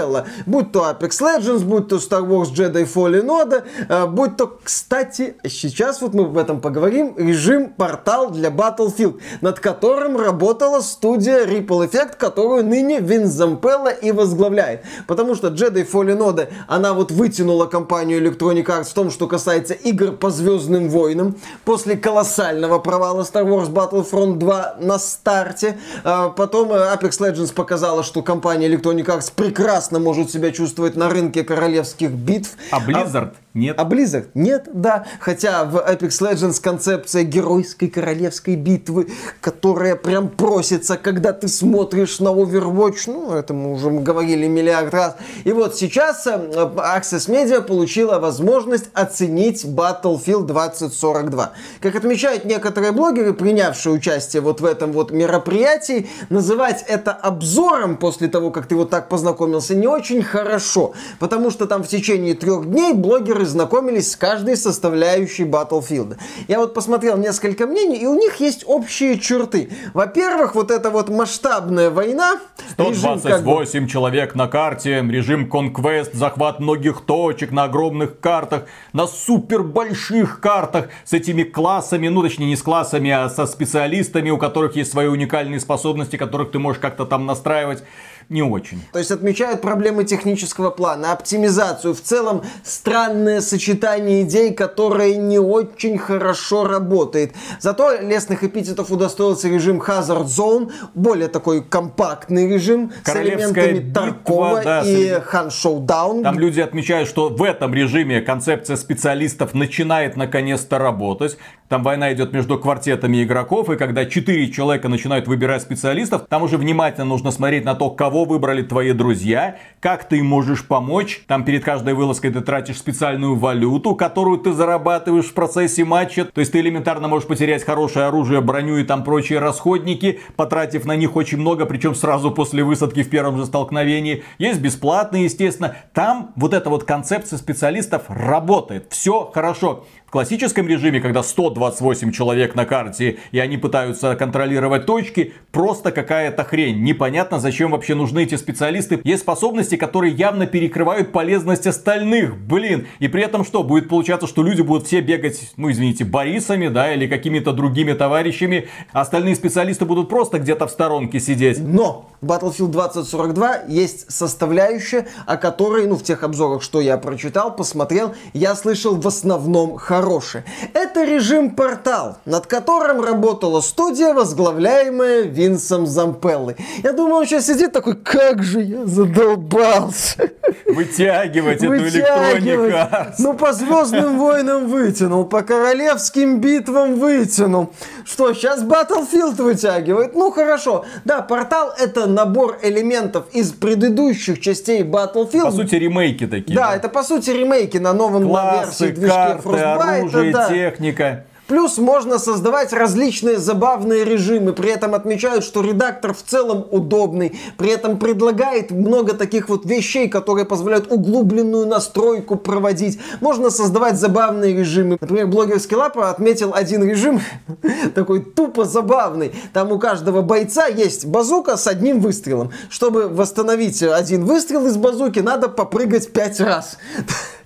Зампелло. Будь то Apex Legends, будь то Star Wars Jedi Fallen Order, э, будь то, кстати, сейчас вот мы об этом поговорим, режим портал для Battlefield, над которым работала студия Ripple Effect, которую ныне Винс Зампелло и возглавляет. Потому что Jedi Fallen Order, она вот вытянула компанию Electronic Arts в том, что касается игр по Звездным войнам. После колоссального провала Star Wars Battlefront 2 на старте. А Потом э, Apex Legends показала, что компания Electronic Arts прекрасно может себя чувствовать на рынке королевских битв. А Blizzard нет. А Blizzard нет, да. Хотя в Apex Legends концепция геройской королевской битвы, которая прям просится, когда ты смотришь на Overwatch, ну, это мы уже говорили миллиард раз. И вот сейчас э, Access Media получила возможность оценить Battlefield 2042. Как отмечают некоторые блогеры, принявшие участие вот в этом вот мероприятии, называть это обзором после того, как ты вот так познакомился, не очень хорошо. Потому что там в течение трех дней блогеры знакомились с каждой составляющей Battlefield. Я вот посмотрел несколько мнений, и у них есть общие черты. Во-первых, вот эта вот масштабная война, режим как бы- 128 человек на карте, режим Conquest, захват многих точек на огромных картах, на супер больших картах с этими классами, ну точнее не с классами, а со специалистами, у которых есть свои уникальные способности, которых ты можешь как-то там настраивать. Не очень. То есть отмечают проблемы технического плана, оптимизацию, в целом странное сочетание идей, которое не очень хорошо работает. Зато лестных эпитетов удостоился режим Hazard Zone, более такой компактный режим с элементами битва, Таркова да, и элемент- Хан Showdown. Там люди отмечают, что в этом режиме концепция специалистов начинает наконец-то работать. Там война идет между квартетами игроков, и когда четыре человека начинают выбирать специалистов, там уже внимательно нужно смотреть на то, кого выбрали твои друзья, как ты им можешь помочь. Там перед каждой вылазкой ты тратишь специальную валюту, которую ты зарабатываешь в процессе матча. То есть ты элементарно можешь потерять хорошее оружие, броню и там прочие расходники, потратив на них очень много, причем сразу после высадки в первом же столкновении. Есть бесплатные, естественно. Там вот эта вот концепция специалистов работает. Все хорошо. Классическом режиме, когда 128 человек на карте, и они пытаются контролировать точки, просто какая-то хрень. Непонятно, зачем вообще нужны эти специалисты. Есть способности, которые явно перекрывают полезность остальных. Блин. И при этом что? Будет получаться, что люди будут все бегать, ну извините, Борисами, да, или какими-то другими товарищами. Остальные специалисты будут просто где-то в сторонке сидеть. Но Battlefield 2042 есть составляющая, о которой, ну, в тех обзорах, что я прочитал, посмотрел, я слышал в основном хорошее. Это режим портал, над которым работала студия, возглавляемая Винсом Зампеллой. Я думаю, он сейчас сидит такой, как же я задолбался. Вытягивать эту электронику. Ну, по Звездным войнам вытянул, по королевским битвам вытянул. Что, сейчас Battlefield вытягивает? Ну, хорошо. Да, портал это набор элементов из предыдущих частей Battlefield. По сути, ремейки такие. Да, да? это по сути ремейки на новом Классы, версии движке карты, Frostbite. Оружие, да. техника. Плюс можно создавать различные забавные режимы. При этом отмечают, что редактор в целом удобный. При этом предлагает много таких вот вещей, которые позволяют углубленную настройку проводить. Можно создавать забавные режимы. Например, блогерский лапа отметил один режим, <laughs> такой тупо забавный. Там у каждого бойца есть базука с одним выстрелом. Чтобы восстановить один выстрел из базуки, надо попрыгать пять раз. <laughs>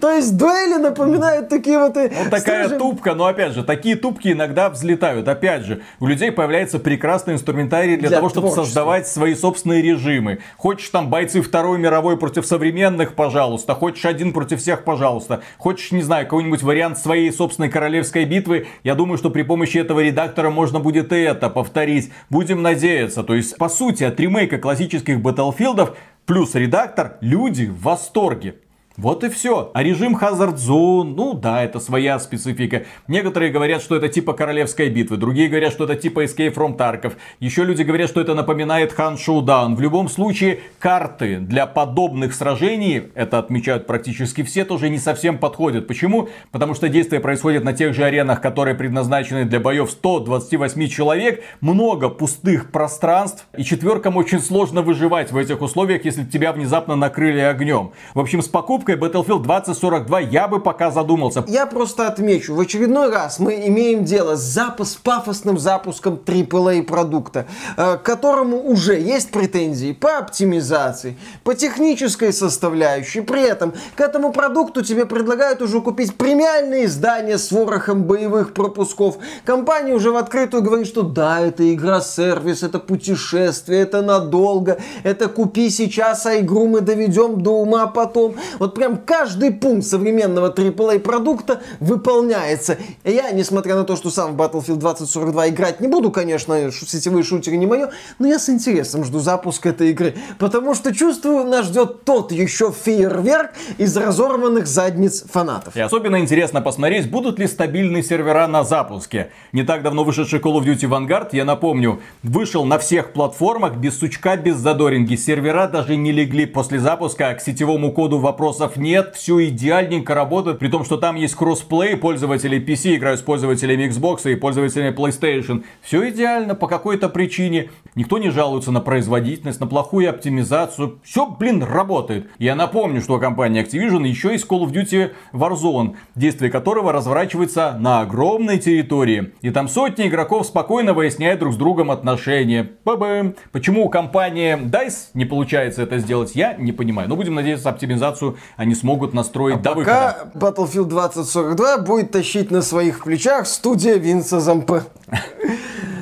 То есть дуэли напоминают такие вот... Вот такая скажем... тупка, но опять же, такие тупки иногда взлетают. Опять же, у людей появляется прекрасный инструментарий для, для того, чтобы создавать свои собственные режимы. Хочешь там бойцы Второй мировой против современных, пожалуйста. Хочешь один против всех, пожалуйста. Хочешь, не знаю, какой-нибудь вариант своей собственной королевской битвы. Я думаю, что при помощи этого редактора можно будет и это повторить. Будем надеяться. То есть, по сути, от ремейка классических Батлфилдов плюс редактор люди в восторге. Вот и все. А режим Hazard Zone, ну да, это своя специфика. Некоторые говорят, что это типа королевской битвы, другие говорят, что это типа Escape from Tarkov. Еще люди говорят, что это напоминает Han Showdown. В любом случае, карты для подобных сражений, это отмечают практически все, тоже не совсем подходят. Почему? Потому что действие происходит на тех же аренах, которые предназначены для боев 128 человек, много пустых пространств, и четверкам очень сложно выживать в этих условиях, если тебя внезапно накрыли огнем. В общем, с покупкой покупкой Battlefield 2042 я бы пока задумался. Я просто отмечу, в очередной раз мы имеем дело с запуск, пафосным запуском AAA продукта, э, к которому уже есть претензии по оптимизации, по технической составляющей. При этом к этому продукту тебе предлагают уже купить премиальные издания с ворохом боевых пропусков. Компания уже в открытую говорит, что да, это игра-сервис, это путешествие, это надолго, это купи сейчас, а игру мы доведем до ума потом. Вот прям каждый пункт современного AAA продукта выполняется. И я, несмотря на то, что сам в Battlefield 2042 играть не буду, конечно, сетевые шутеры не мое, но я с интересом жду запуска этой игры, потому что чувствую, нас ждет тот еще фейерверк из разорванных задниц фанатов. И особенно интересно посмотреть, будут ли стабильные сервера на запуске. Не так давно вышедший Call of Duty Vanguard, я напомню, вышел на всех платформах без сучка, без задоринги. Сервера даже не легли после запуска, к сетевому коду вопросов вопросов нет, все идеальненько работает, при том, что там есть кроссплей, пользователи PC играют с пользователями Xbox и пользователями PlayStation. Все идеально по какой-то причине. Никто не жалуется на производительность, на плохую оптимизацию. Все, блин, работает. Я напомню, что компания Activision еще есть Call of Duty Warzone, действие которого разворачивается на огромной территории. И там сотни игроков спокойно выясняют друг с другом отношения. Ба-бам. Почему у компании DICE не получается это сделать, я не понимаю. Но будем надеяться, оптимизацию они смогут настроить а до пока выхода. Battlefield 2042 будет тащить на своих плечах студия Винса Зампе.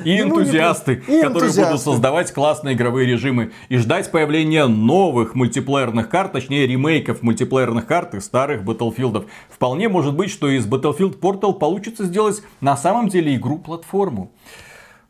И энтузиасты, и которые энтузиасты. будут создавать классные игровые режимы. И ждать появления новых мультиплеерных карт, точнее ремейков мультиплеерных карт из старых Battlefield. Вполне может быть, что из Battlefield Portal получится сделать на самом деле игру-платформу.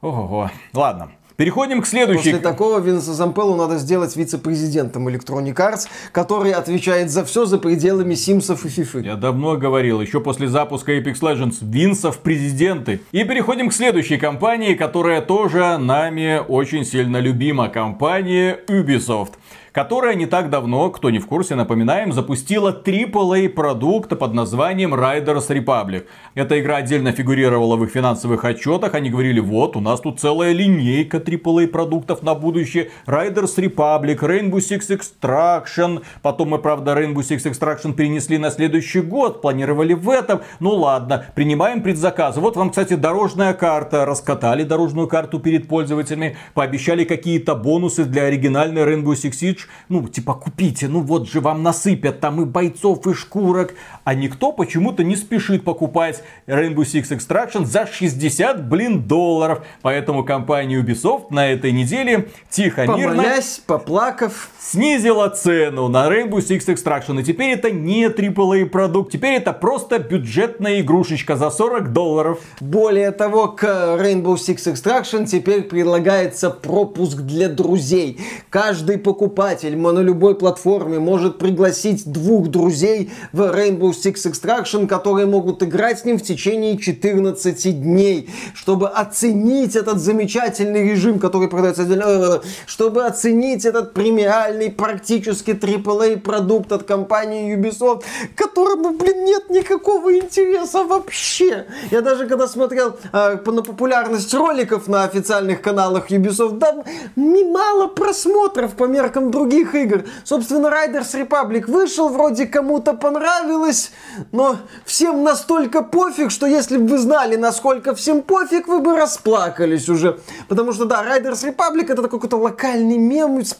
Ого, ладно. Переходим к следующей. После такого Винса Зампеллу надо сделать вице-президентом Electronic Arts, который отвечает за все за пределами Симсов и Фифы. Я давно говорил, еще после запуска Apex Legends, Винсов президенты. И переходим к следующей компании, которая тоже нами очень сильно любима. Компания Ubisoft. Которая не так давно, кто не в курсе, напоминаем, запустила AAA продукт под названием Riders Republic. Эта игра отдельно фигурировала в их финансовых отчетах. Они говорили, вот, у нас тут целая линейка AAA продуктов на будущее. Riders Republic, Rainbow Six Extraction. Потом мы, правда, Rainbow Six Extraction перенесли на следующий год. Планировали в этом. Ну ладно, принимаем предзаказы. Вот вам, кстати, дорожная карта. Раскатали дорожную карту перед пользователями. Пообещали какие-то бонусы для оригинальной Rainbow Six Siege. Ну, типа, купите. Ну, вот же вам насыпят там и бойцов, и шкурок. А никто почему-то не спешит покупать Rainbow Six Extraction за 60, блин, долларов. Поэтому компания Ubisoft на этой неделе тихо, мирно... Помолясь, поплакав. Снизила цену на Rainbow Six Extraction. И теперь это не AAA продукт. Теперь это просто бюджетная игрушечка за 40 долларов. Более того, к Rainbow Six Extraction теперь предлагается пропуск для друзей. Каждый покупатель на любой платформе может пригласить двух друзей в Rainbow Six Extraction, которые могут играть с ним в течение 14 дней, чтобы оценить этот замечательный режим, который продается отдельно, э, чтобы оценить этот премиальный практически AAA продукт от компании Ubisoft, которому, блин, нет никакого интереса вообще. Я даже когда смотрел э, на популярность роликов на официальных каналах Ubisoft, да, немало просмотров по меркам других игр. Собственно, Riders Republic вышел, вроде кому-то понравилось, но всем настолько пофиг, что если бы вы знали, насколько всем пофиг, вы бы расплакались уже. Потому что, да, Riders Republic это такой какой-то локальный мем с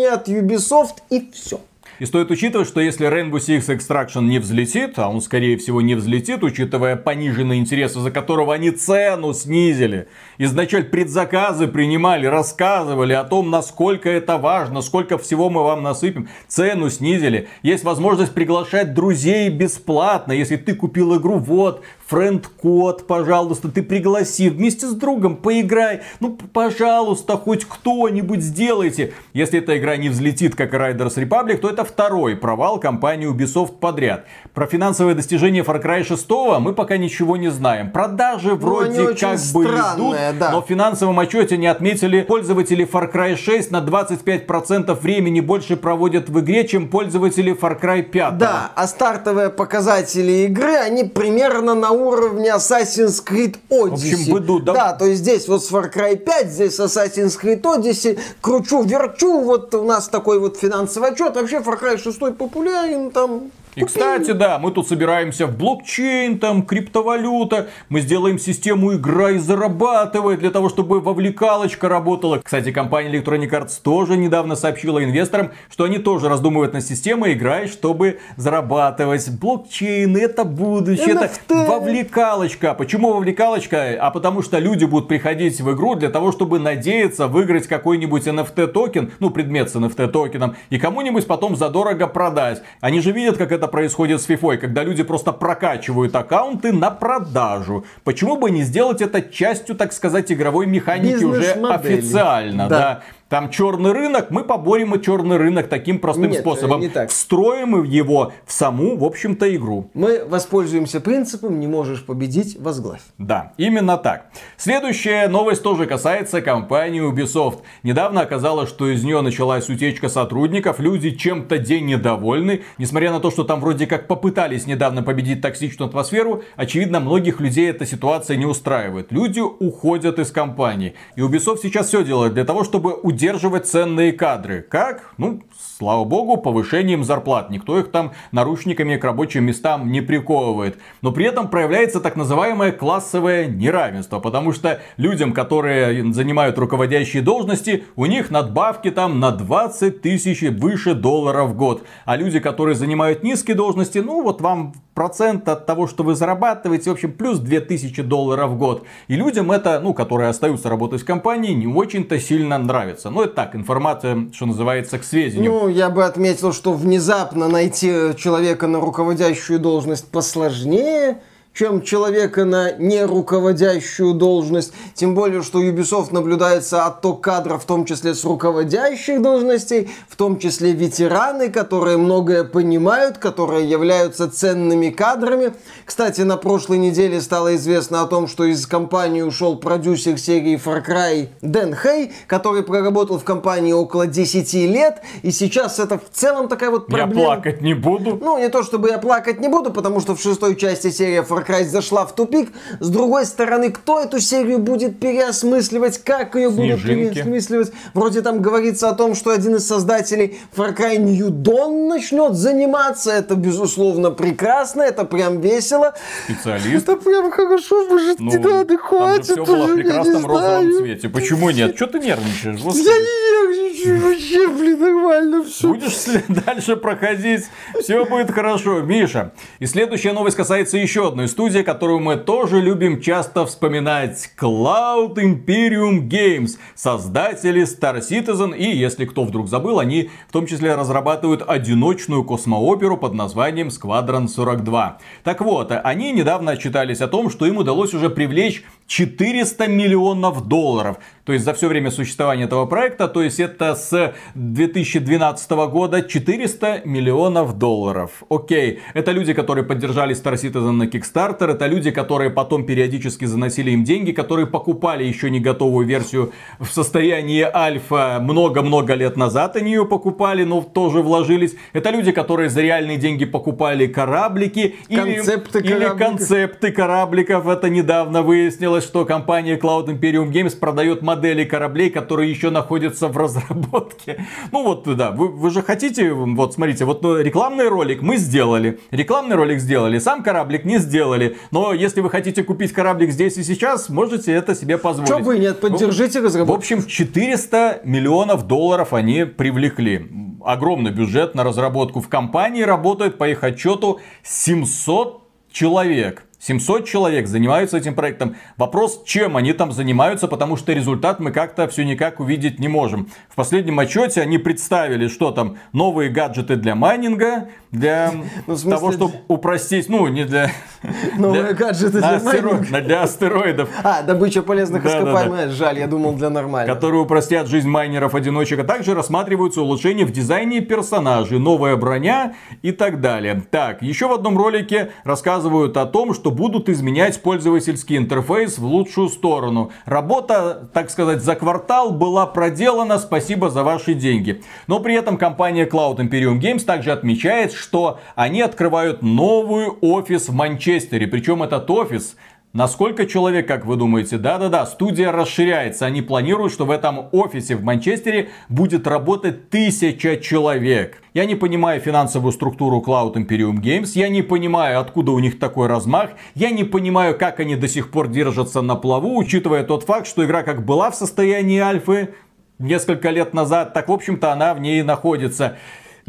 проскатывания от Ubisoft и все. И стоит учитывать, что если Rainbow Six Extraction не взлетит, а он скорее всего не взлетит, учитывая пониженный интерес, из-за которого они цену снизили, изначально предзаказы принимали, рассказывали о том, насколько это важно, сколько всего мы вам насыпем, цену снизили. Есть возможность приглашать друзей бесплатно, если ты купил игру, вот, friend code, пожалуйста, ты пригласи, вместе с другом поиграй. Ну, пожалуйста, хоть кто-нибудь сделайте. Если эта игра не взлетит, как Riders Republic, то это второй провал компании Ubisoft подряд. Про финансовые достижения Far Cry 6 мы пока ничего не знаем. Продажи вроде ну, как бы идут, да. но в финансовом отчете не отметили пользователи Far Cry 6 на 25% времени больше проводят в игре, чем пользователи Far Cry 5. Да, а стартовые показатели игры, они примерно на уровне Assassin's Creed Odyssey. В общем, быду, да? Да, то есть здесь вот с Far Cry 5, здесь Assassin's Creed Odyssey, кручу, верчу, вот у нас такой вот финансовый отчет. Вообще Far Cry 6 популярен, там и, кстати, да, мы тут собираемся в блокчейн, там, криптовалюта, мы сделаем систему игра и зарабатывает для того, чтобы вовлекалочка работала. Кстати, компания Electronic Arts тоже недавно сообщила инвесторам, что они тоже раздумывают на систему играй, чтобы зарабатывать. Блокчейн это будущее, NFT. это вовлекалочка. Почему вовлекалочка? А потому что люди будут приходить в игру для того, чтобы надеяться выиграть какой-нибудь NFT токен, ну, предмет с NFT токеном, и кому-нибудь потом задорого продать. Они же видят, как это это происходит с FIFA, когда люди просто прокачивают аккаунты на продажу. Почему бы не сделать это частью, так сказать, игровой механики уже официально, да. да? Там черный рынок, мы поборем и черный рынок таким простым Нет, способом. Не так. Встроим его в саму, в общем-то, игру. Мы воспользуемся принципом «не можешь победить, возглавь». Да, именно так. Следующая новость тоже касается компании Ubisoft. Недавно оказалось, что из нее началась утечка сотрудников. Люди чем-то день недовольны. Несмотря на то, что там вроде как попытались недавно победить токсичную атмосферу, очевидно, многих людей эта ситуация не устраивает. Люди уходят из компании. И Ubisoft сейчас все делает для того, чтобы удержать удерживать ценные кадры. Как? Ну, слава богу, повышением зарплат. Никто их там наручниками к рабочим местам не приковывает. Но при этом проявляется так называемое классовое неравенство. Потому что людям, которые занимают руководящие должности, у них надбавки там на 20 тысяч выше долларов в год. А люди, которые занимают низкие должности, ну вот вам процент от того, что вы зарабатываете, в общем, плюс 2000 долларов в год. И людям это, ну, которые остаются работать в компании, не очень-то сильно нравится. Ну, это так, информация, что называется, к сведению. Ну, я бы отметил, что внезапно найти человека на руководящую должность посложнее, чем человека на неруководящую должность. Тем более, что Ubisoft наблюдается отток кадров, в том числе с руководящих должностей, в том числе ветераны, которые многое понимают, которые являются ценными кадрами. Кстати, на прошлой неделе стало известно о том, что из компании ушел продюсер серии Far Cry Дэн Хей, который проработал в компании около 10 лет, и сейчас это в целом такая вот проблема. Я плакать не буду. Ну, не то чтобы я плакать не буду, потому что в шестой части серия Far Cry зашла в тупик. С другой стороны, кто эту серию будет переосмысливать, как ее будут переосмысливать? Вроде там говорится о том, что один из создателей Far Cry New Dawn начнет заниматься. Это, безусловно, прекрасно, это прям весело. Специалист. Это прям хорошо, может, ну, не надо, хватит. Там все было в прекрасном розовом цвете. Почему нет? Что ты нервничаешь? Господи. Я не нервничаю вообще, блин, нормально все. Будешь <laughs> дальше проходить, все будет хорошо. Миша, и следующая новость касается еще одной студии, которую мы тоже любим часто вспоминать. Cloud Imperium Games, создатели Star Citizen, и если кто вдруг забыл, они в том числе разрабатывают одиночную космооперу под названием Squadron 42. Так вот, они недавно отчитались о том, что им удалось уже привлечь 400 миллионов долларов. То есть за все время существования этого проекта, то есть это с 2012 года 400 миллионов долларов. Окей, это люди, которые поддержали Star Citizen на Kickstarter, это люди, которые потом периодически заносили им деньги, которые покупали еще не готовую версию в состоянии альфа много-много лет назад, они ее покупали, но тоже вложились. Это люди, которые за реальные деньги покупали кораблики концепты или, или концепты корабликов. Это недавно выяснилось, что компания Cloud Imperium Games продает модели кораблей, которые еще находятся в разработке. Ну вот, да, вы, вы же хотите, вот смотрите, вот ну, рекламный ролик мы сделали, рекламный ролик сделали, сам кораблик не сделали, но если вы хотите купить кораблик здесь и сейчас, можете это себе позволить. Что вы нет, поддержите разработку. В общем, 400 миллионов долларов они привлекли. Огромный бюджет на разработку. В компании работает, по их отчету, 700 человек. 700 человек занимаются этим проектом. Вопрос, чем они там занимаются, потому что результат мы как-то все никак увидеть не можем. В последнем отчете они представили, что там новые гаджеты для майнинга, для <laughs> ну, смысле... того, чтобы упростить, ну, не для... <laughs> Новые для... гаджеты для астеро... майнинга. <laughs> Для астероидов. А, добыча полезных да, ископаемых, да, да. жаль, я думал для нормальных. Которые упростят жизнь майнеров-одиночек, а также рассматриваются улучшения в дизайне персонажей, новая броня и так далее. Так, еще в одном ролике рассказывают о том, что будут изменять пользовательский интерфейс в лучшую сторону. Работа, так сказать, за квартал была проделана, спасибо за ваши деньги. Но при этом компания Cloud Imperium Games также отмечает, что они открывают новый офис в Манчестере. Причем этот офис на сколько человек, как вы думаете? Да-да-да, студия расширяется. Они планируют, что в этом офисе в Манчестере будет работать тысяча человек. Я не понимаю финансовую структуру Cloud Imperium Games. Я не понимаю, откуда у них такой размах. Я не понимаю, как они до сих пор держатся на плаву, учитывая тот факт, что игра как была в состоянии альфы несколько лет назад, так, в общем-то, она в ней находится.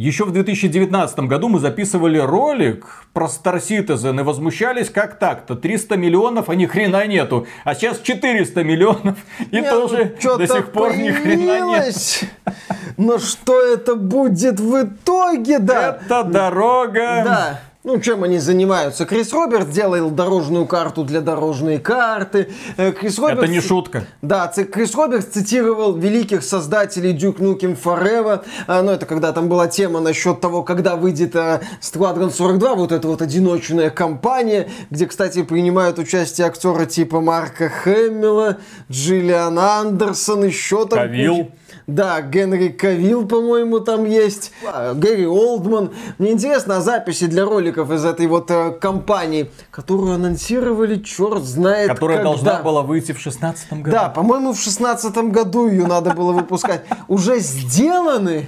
Еще в 2019 году мы записывали ролик про Star Citizen и возмущались, как так-то, 300 миллионов, а ни хрена нету. А сейчас 400 миллионов и Нет, тоже ну, до сих пор ни хрена нет. Но что это будет в итоге, да? Это дорога. Да. Ну, чем они занимаются? Крис Роберт делал дорожную карту для дорожной карты. Э, Крис Роберт... Это не шутка. Да, Крис Роберт цитировал великих создателей Duke Nukem Forever. А, ну, это когда там была тема насчет того, когда выйдет э, Squadron 42, вот эта вот одиночная компания, где, кстати, принимают участие актеры типа Марка Хэмилла, Джиллиан Андерсон, еще там... Кавилл. Да, Генри Кавилл, по-моему, там есть. А, Гэри Олдман. Мне интересно, а записи для роликов из этой вот э, компании, которую анонсировали, черт знает Которая когда. должна была выйти в шестнадцатом году. Да, по-моему, в шестнадцатом году ее надо было выпускать. Уже сделаны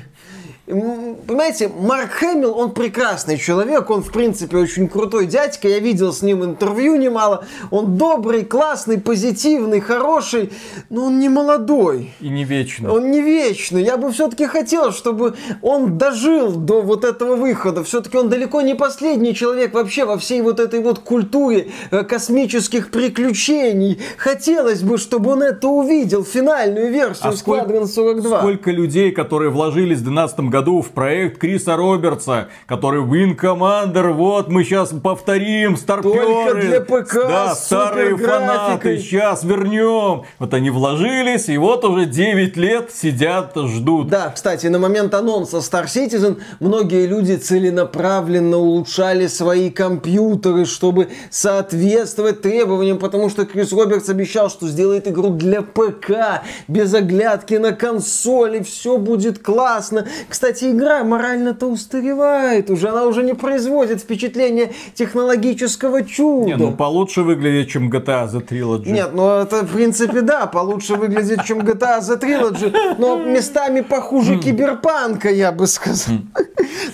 Понимаете, Марк Хэмилл, он прекрасный человек, он, в принципе, очень крутой дядька, я видел с ним интервью немало, он добрый, классный, позитивный, хороший, но он не молодой. И не вечный. Он не вечный. Я бы все-таки хотел, чтобы он дожил до вот этого выхода. Все-таки он далеко не последний человек вообще во всей вот этой вот культуре э, космических приключений. Хотелось бы, чтобы он это увидел, финальную версию а Squadron 42. Сколько людей, которые вложились в 12 году в проект Криса Робертса, который Win Commander, вот мы сейчас повторим, старперы. Только для ПК, Да, старые фанаты, сейчас вернем. Вот они вложились, и вот уже 9 лет сидят, ждут. Да, кстати, на момент анонса Star Citizen многие люди целенаправленно улучшали свои компьютеры, чтобы соответствовать требованиям, потому что Крис Робертс обещал, что сделает игру для ПК, без оглядки на консоли, все будет классно. Кстати, игра морально-то устаревает уже, она уже не производит впечатление технологического чуда. Не, ну получше выглядит, чем GTA The Trilogy. Нет, ну это в принципе да, получше выглядит, чем GTA The Trilogy, но местами похуже киберпанка, я бы сказал.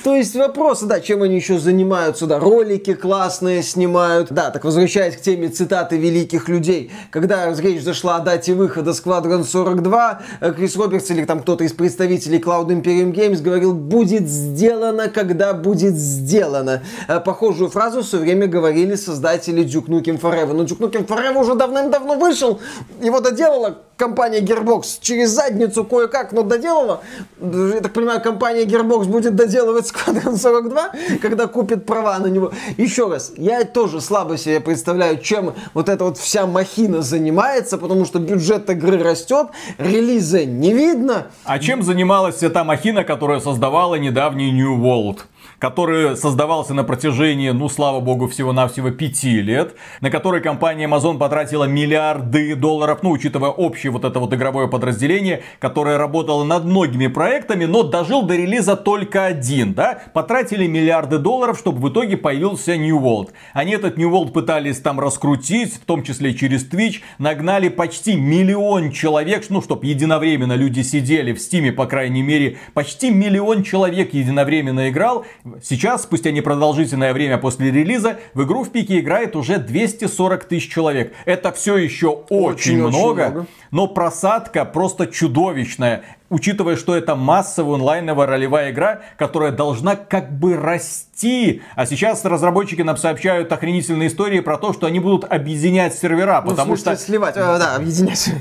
То есть вопросы, да, чем они еще занимаются, да, ролики классные снимают. Да, так возвращаясь к теме цитаты великих людей, когда речь зашла о дате выхода Squadron 42, э, Крис Робертс или там кто-то из представителей Cloud Imperium Games говорил, будет сделано, когда будет сделано. Э, Похожую фразу все время говорили создатели Duke Nukem Forever. Но Duke Nukem Forever уже давным-давно вышел, его доделала компания Gearbox через задницу кое-как, но доделала. Я так понимаю, компания Gearbox будет доделывать Squadron 42, когда купит права на него. Еще раз, я тоже слабо себе представляю, чем вот эта вот вся махина занимается, потому что бюджет игры растет, релиза не видно. А чем занималась вся та махина, которая создавала недавний New World? Который создавался на протяжении, ну, слава богу, всего-навсего пяти лет, на который компания Amazon потратила миллиарды долларов, ну, учитывая общее вот это вот игровое подразделение, которое работало над многими проектами, но дожил до релиза только один, да, потратили миллиарды долларов, чтобы в итоге появился New World. Они этот New World пытались там раскрутить, в том числе через Twitch, нагнали почти миллион человек, ну, чтобы единовременно люди сидели в Стиме, по крайней мере, почти миллион человек единовременно играл, Сейчас, спустя непродолжительное время после релиза, в игру в пике играет уже 240 тысяч человек. Это все еще очень, очень много, очень много, но просадка просто чудовищная учитывая, что это массовая онлайновая ролевая игра, которая должна как бы расти. А сейчас разработчики нам сообщают охренительные истории про то, что они будут объединять сервера, ну, потому что... сливать, а, да, объединять. <laughs>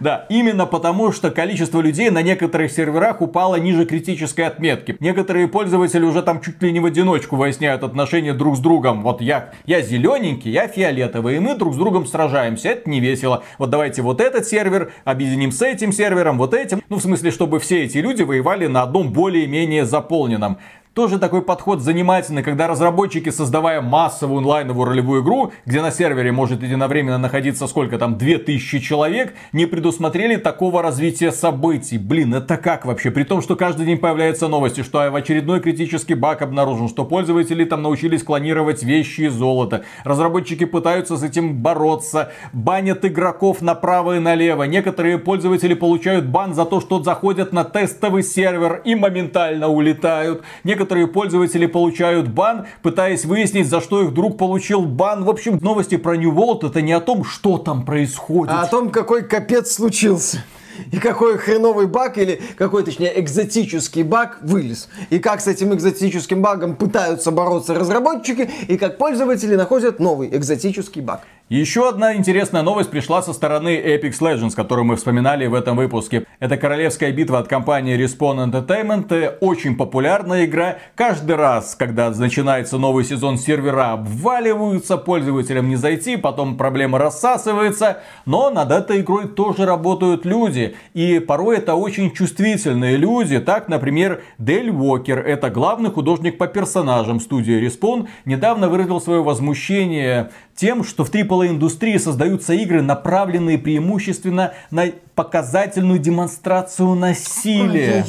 Да, именно потому, что количество людей на некоторых серверах упало ниже критической отметки. Некоторые пользователи уже там чуть ли не в одиночку выясняют отношения друг с другом. Вот я, я зелененький, я фиолетовый, и мы друг с другом сражаемся. Это не весело. Вот давайте вот этот сервер объединим с этим сервером, вот этим. Ну, в смысле, смысле, чтобы все эти люди воевали на одном более-менее заполненном. Тоже такой подход занимательный, когда разработчики, создавая массовую онлайновую ролевую игру, где на сервере может единовременно находиться сколько там, 2000 человек, не предусмотрели такого развития событий. Блин, это как вообще? При том, что каждый день появляются новости, что в очередной критический баг обнаружен, что пользователи там научились клонировать вещи и золото. Разработчики пытаются с этим бороться, банят игроков направо и налево. Некоторые пользователи получают бан за то, что заходят на тестовый сервер и моментально улетают. Некоторые некоторые пользователи получают бан, пытаясь выяснить, за что их друг получил бан. В общем, новости про New World это не о том, что там происходит. А о том, какой капец случился. И какой хреновый баг или какой, точнее, экзотический баг вылез. И как с этим экзотическим багом пытаются бороться разработчики, и как пользователи находят новый экзотический баг. Еще одна интересная новость пришла со стороны Apex Legends, которую мы вспоминали в этом выпуске. Это королевская битва от компании Respawn Entertainment. Очень популярная игра. Каждый раз, когда начинается новый сезон, сервера обваливаются, пользователям не зайти, потом проблема рассасывается. Но над этой игрой тоже работают люди. И порой это очень чувствительные люди. Так, например, Дель Уокер, это главный художник по персонажам студии Respawn, недавно выразил свое возмущение тем, что в AAA индустрии создаются игры, направленные преимущественно на показательную демонстрацию насилия.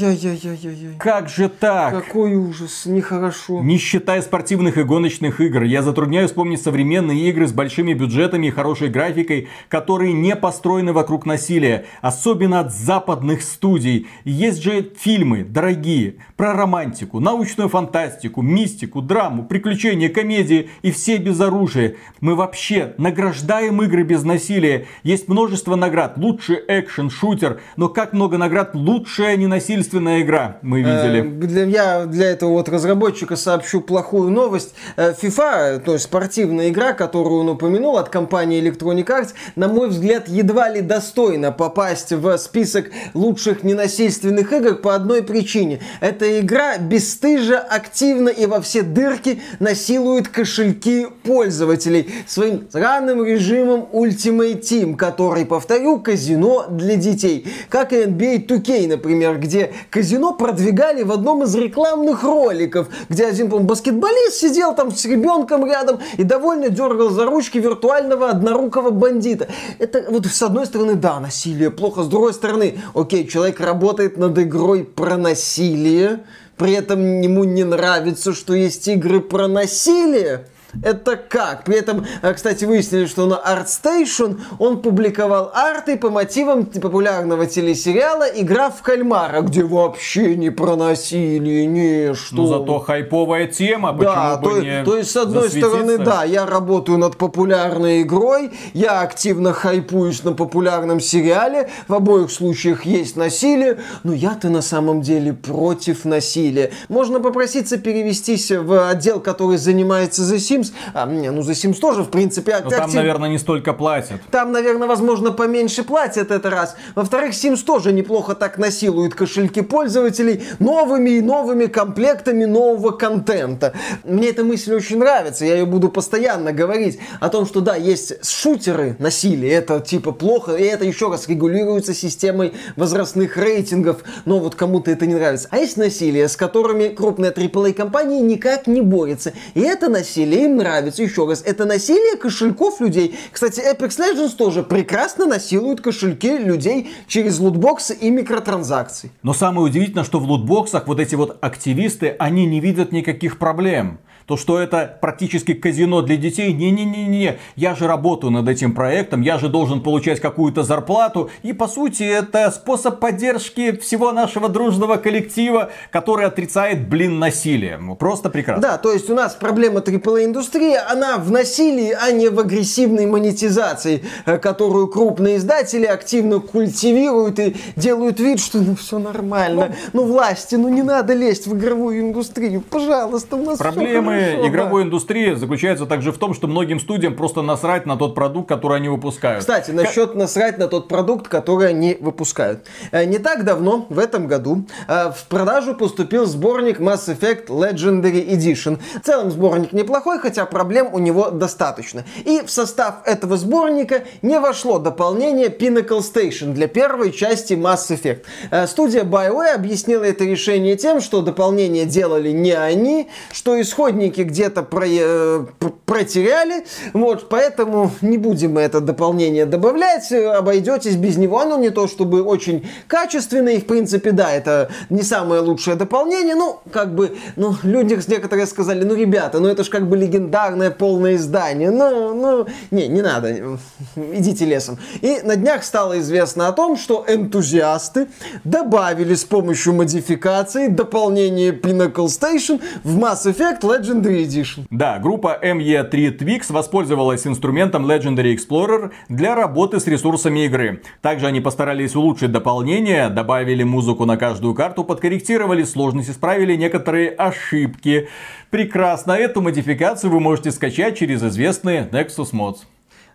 Как же так? Какой ужас, нехорошо. Не считая спортивных и гоночных игр, я затрудняюсь вспомнить современные игры с большими бюджетами и хорошей графикой, которые не построены вокруг насилия, особенно от западных студий. Есть же фильмы дорогие про романтику, научную фантастику, мистику, драму, приключения, комедии и все без оружия. Мы вообще на награждаем игры без насилия. Есть множество наград. Лучший экшен, шутер. Но как много наград лучшая ненасильственная игра мы видели. Э, для, я для этого вот разработчика сообщу плохую новость. Э, FIFA, то есть спортивная игра, которую он упомянул от компании Electronic Arts, на мой взгляд, едва ли достойна попасть в список лучших ненасильственных игр по одной причине. Эта игра бесстыжа, активно и во все дырки насилует кошельки пользователей своим сраным режимом Ultimate Team, который, повторю, казино для детей. Как и NBA 2K, например, где казино продвигали в одном из рекламных роликов, где один, по баскетболист сидел там с ребенком рядом и довольно дергал за ручки виртуального однорукого бандита. Это вот с одной стороны, да, насилие плохо, с другой стороны, окей, человек работает над игрой про насилие, при этом ему не нравится, что есть игры про насилие. Это как? При этом, э, кстати, выяснили, что на ArtStation он публиковал арты по мотивам популярного телесериала «Игра в кальмара», где вообще не про насилие, не что. Ну, зато хайповая тема, почему да, бы то, не то есть, с одной стороны, да, я работаю над популярной игрой, я активно хайпуюсь на популярном сериале, в обоих случаях есть насилие, но я-то на самом деле против насилия. Можно попроситься перевестись в отдел, который занимается The Sims, Sims. А, не, ну за Sims тоже, в принципе, Но там, наверное, не столько платят. Там, наверное, возможно, поменьше платят это раз. Во-вторых, Sims тоже неплохо так насилует кошельки пользователей новыми и новыми комплектами нового контента. Мне эта мысль очень нравится, я ее буду постоянно говорить о том, что да, есть шутеры насилия, это типа плохо, и это еще раз регулируется системой возрастных рейтингов, но вот кому-то это не нравится. А есть насилие, с которыми крупные AAA компании никак не борются. И это насилие им нравится. Еще раз, это насилие кошельков людей. Кстати, Apex Legends тоже прекрасно насилует кошельки людей через лутбоксы и микротранзакции. Но самое удивительное, что в лутбоксах вот эти вот активисты, они не видят никаких проблем то что это практически казино для детей. Не-не-не-не, я же работаю над этим проектом, я же должен получать какую-то зарплату. И по сути это способ поддержки всего нашего дружного коллектива, который отрицает, блин, насилие. Просто прекрасно. Да, то есть у нас проблема AAA индустрии, она в насилии, а не в агрессивной монетизации, э, которую крупные издатели активно культивируют и делают вид, что ну все нормально. Ну, ну власти, ну не надо лезть в игровую индустрию, пожалуйста, у нас Проблемы Хорошо, игровой да. индустрии заключаются также в том, что многим студиям просто насрать на тот продукт, который они выпускают. Кстати, насчет К... насрать на тот продукт, который они выпускают. Э, не так давно, в этом году, э, в продажу поступил сборник Mass Effect Legendary Edition. В целом сборник неплохой, хотя проблем у него достаточно. И в состав этого сборника не вошло дополнение Pinnacle Station для первой части Mass Effect. Э, студия BioWare объяснила это решение тем, что дополнение делали не они, что исходник исходники где-то про, э, протеряли, вот, поэтому не будем мы это дополнение добавлять, обойдетесь без него. Оно не то чтобы очень качественное, и в принципе, да, это не самое лучшее дополнение, ну, как бы, ну, люди некоторые сказали, ну, ребята, ну, это же как бы легендарное полное издание, ну, ну, не, не надо, идите лесом. И на днях стало известно о том, что энтузиасты добавили с помощью модификации дополнение Pinnacle Station в Mass Effect Legend Legendary Edition. Да, группа ME3 Twix воспользовалась инструментом Legendary Explorer для работы с ресурсами игры. Также они постарались улучшить дополнение, добавили музыку на каждую карту, подкорректировали сложность, исправили некоторые ошибки. Прекрасно, эту модификацию вы можете скачать через известные Nexus Mods.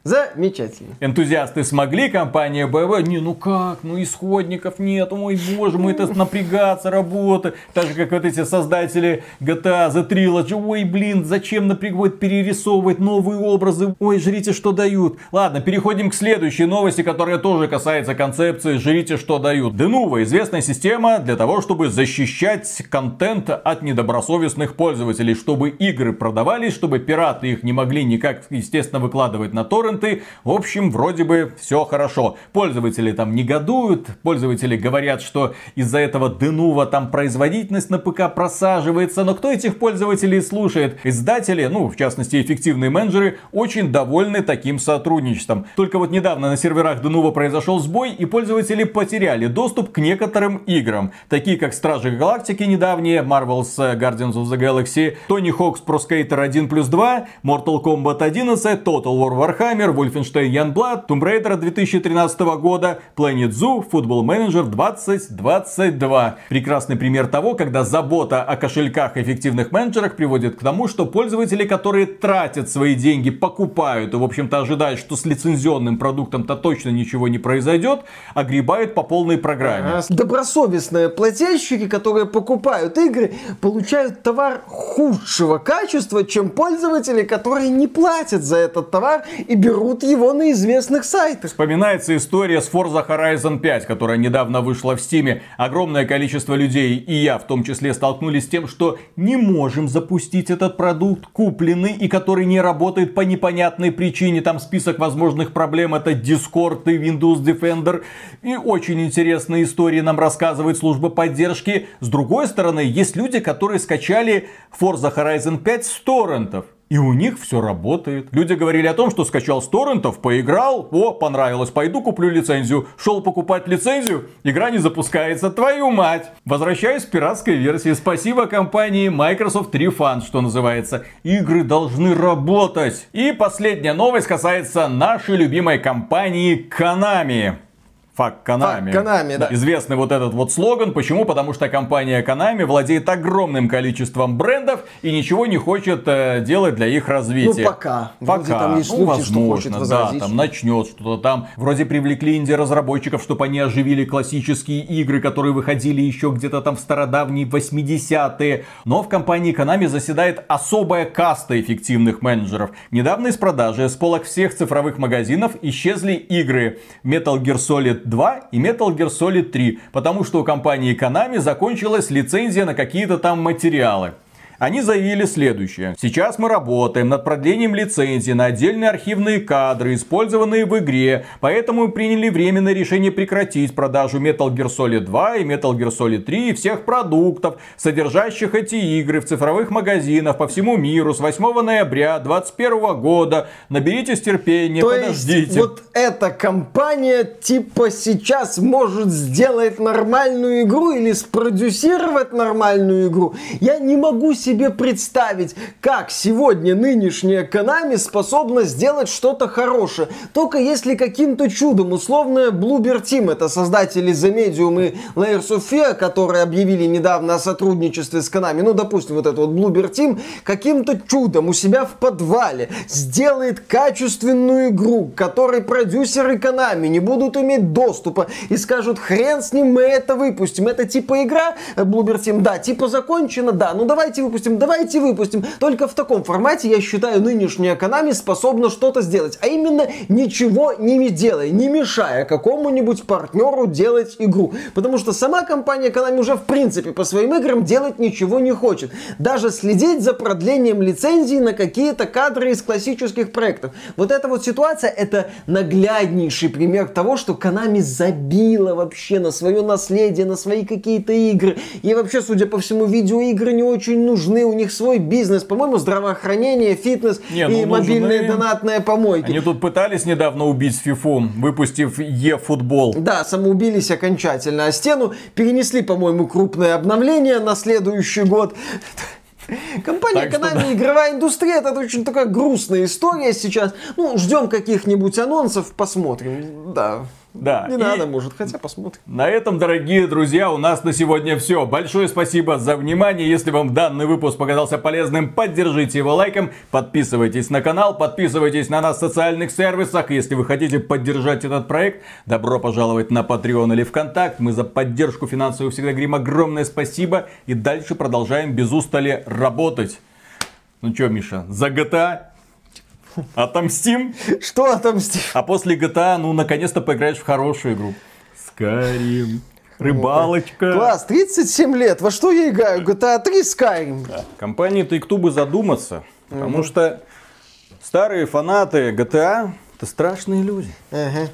Замечательно. Энтузиасты смогли, компания BioWare, не, ну как, ну исходников нет, ой боже мой, это напрягаться, работа. Так же, как вот эти создатели GTA The Trilogy, ой блин, зачем напрягать, перерисовывать новые образы, ой, жрите, что дают. Ладно, переходим к следующей новости, которая тоже касается концепции «жрите, что дают». Denuvo – известная система для того, чтобы защищать контент от недобросовестных пользователей, чтобы игры продавались, чтобы пираты их не могли никак, естественно, выкладывать на торрент, торренты. В общем, вроде бы все хорошо. Пользователи там негодуют, пользователи говорят, что из-за этого Денува там производительность на ПК просаживается. Но кто этих пользователей слушает? Издатели, ну, в частности, эффективные менеджеры, очень довольны таким сотрудничеством. Только вот недавно на серверах Денува произошел сбой, и пользователи потеряли доступ к некоторым играм, такие как Стражи Галактики недавние, Marvel's Guardians of the Galaxy, Tony Hawk's Pro Skater 1 плюс 2, Mortal Kombat 11, Total War Warhammer, Warhammer, Wolfenstein Youngblood, Tomb Raider 2013 года, Planet Zoo, Football Manager 2022. Прекрасный пример того, когда забота о кошельках и эффективных менеджерах приводит к тому, что пользователи, которые тратят свои деньги, покупают и, в общем-то, ожидают, что с лицензионным продуктом-то точно ничего не произойдет, огребают по полной программе. Добросовестные плательщики, которые покупают игры, получают товар худшего качества, чем пользователи, которые не платят за этот товар и берут его на известных сайтах. Вспоминается история с Forza Horizon 5, которая недавно вышла в Steam. Огромное количество людей, и я в том числе, столкнулись с тем, что не можем запустить этот продукт, купленный и который не работает по непонятной причине. Там список возможных проблем. Это Discord и Windows Defender. И очень интересные истории нам рассказывает служба поддержки. С другой стороны, есть люди, которые скачали Forza Horizon 5 с торрентов. И у них все работает. Люди говорили о том, что скачал с торрентов, поиграл, о, понравилось, пойду куплю лицензию. Шел покупать лицензию, игра не запускается, твою мать. Возвращаюсь к пиратской версии. Спасибо компании Microsoft Refund, что называется. Игры должны работать. И последняя новость касается нашей любимой компании Konami. Фак. Fuck Konami, да. Известный вот этот вот слоган. Почему? Потому что компания Konami владеет огромным количеством брендов и ничего не хочет э, делать для их развития. Ну, пока. Вроде Пока. там есть ну, слухи, что возможно, хочет да, там начнет что-то там. Вроде привлекли инди-разработчиков, чтобы они оживили классические игры, которые выходили еще где-то там в стародавние 80-е. Но в компании Konami заседает особая каста эффективных менеджеров. Недавно из продажи с полок всех цифровых магазинов исчезли игры Metal Gear Solid 2 и Metal Gear Solid 3, потому что у компании Konami закончилась лицензия на какие-то там материалы. Они заявили следующее. Сейчас мы работаем над продлением лицензии на отдельные архивные кадры, использованные в игре. Поэтому приняли временное решение прекратить продажу Metal Gear Solid 2 и Metal Gear Solid 3 и всех продуктов, содержащих эти игры в цифровых магазинах по всему миру с 8 ноября 2021 года. Наберитесь терпения, То подождите. есть вот эта компания типа сейчас может сделать нормальную игру или спродюсировать нормальную игру. Я не могу себе представить, как сегодня нынешняя Konami способна сделать что-то хорошее. Только если каким-то чудом условная Bloober Team, это создатели The Medium и Layers of Fear, которые объявили недавно о сотрудничестве с Konami, ну допустим вот это вот Bloober Team, каким-то чудом у себя в подвале сделает качественную игру, которой продюсеры Konami не будут иметь доступа и скажут, хрен с ним, мы это выпустим. Это типа игра, э, Bloober Team, да, типа закончена, да, ну давайте выпустим, давайте выпустим. Только в таком формате, я считаю, нынешняя Konami способна что-то сделать. А именно, ничего не делая, не мешая какому-нибудь партнеру делать игру. Потому что сама компания Konami уже в принципе по своим играм делать ничего не хочет. Даже следить за продлением лицензии на какие-то кадры из классических проектов. Вот эта вот ситуация, это нагляднейший пример того, что Konami забила вообще на свое наследие, на свои какие-то игры. И вообще, судя по всему, видеоигры не очень нужны. У них свой бизнес, по-моему, здравоохранение, фитнес Не, ну, и мобильные нужны. донатные помойки. Они тут пытались недавно убить FIFA, выпустив Е-футбол. Да, самоубились окончательно. А стену перенесли, по-моему, крупное обновление на следующий год. Компания Так что Konami, игровая индустрия, это очень такая грустная история сейчас. Ну, ждем каких-нибудь анонсов, посмотрим. Да. Да, Не и- надо, может, хотя посмотрим. На этом, дорогие друзья, у нас на сегодня все. Большое спасибо за внимание. Если вам данный выпуск показался полезным, поддержите его лайком. Подписывайтесь на канал, подписывайтесь на нас в социальных сервисах. Если вы хотите поддержать этот проект, добро пожаловать на Patreon или ВКонтакт. Мы за поддержку финансовую всегда говорим огромное спасибо. И дальше продолжаем без устали работать. Ну что, Миша, за GTA? Отомстим? Что отомстить? А после GTA, ну, наконец-то поиграешь в хорошую игру. Skyrim. Рыбалочка. Класс, 37 лет. Во что я играю? GTA 3 Skyrim. Компании Take-Two бы задуматься. Потому что старые фанаты GTA это страшные люди. Ага.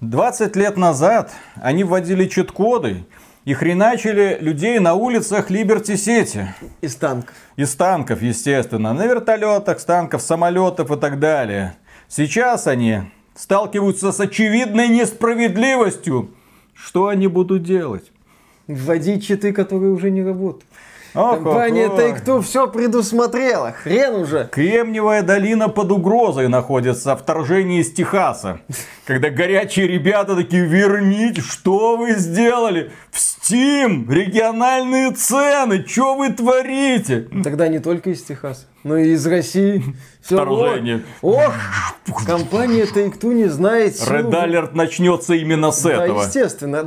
20 лет назад они вводили чит-коды и хреначили людей на улицах Liberty City. Из танков. Из танков, естественно. На вертолетах, с танков, самолетов и так далее. Сейчас они сталкиваются с очевидной несправедливостью. Что они будут делать? Вводить читы, которые уже не работают. Компания. Take-Two все предусмотрела. Хрен уже. Кремниевая долина под угрозой находится вторжение из Техаса. Когда горячие ребята такие, верните, что вы сделали? В Steam региональные цены, что вы творите? Тогда не только из Техаса, но и из России. <laughs> Всё, Вторжение. Ох, ох, компания Take-Two не знает силу- Red Alert начнется именно с Да, этого. естественно.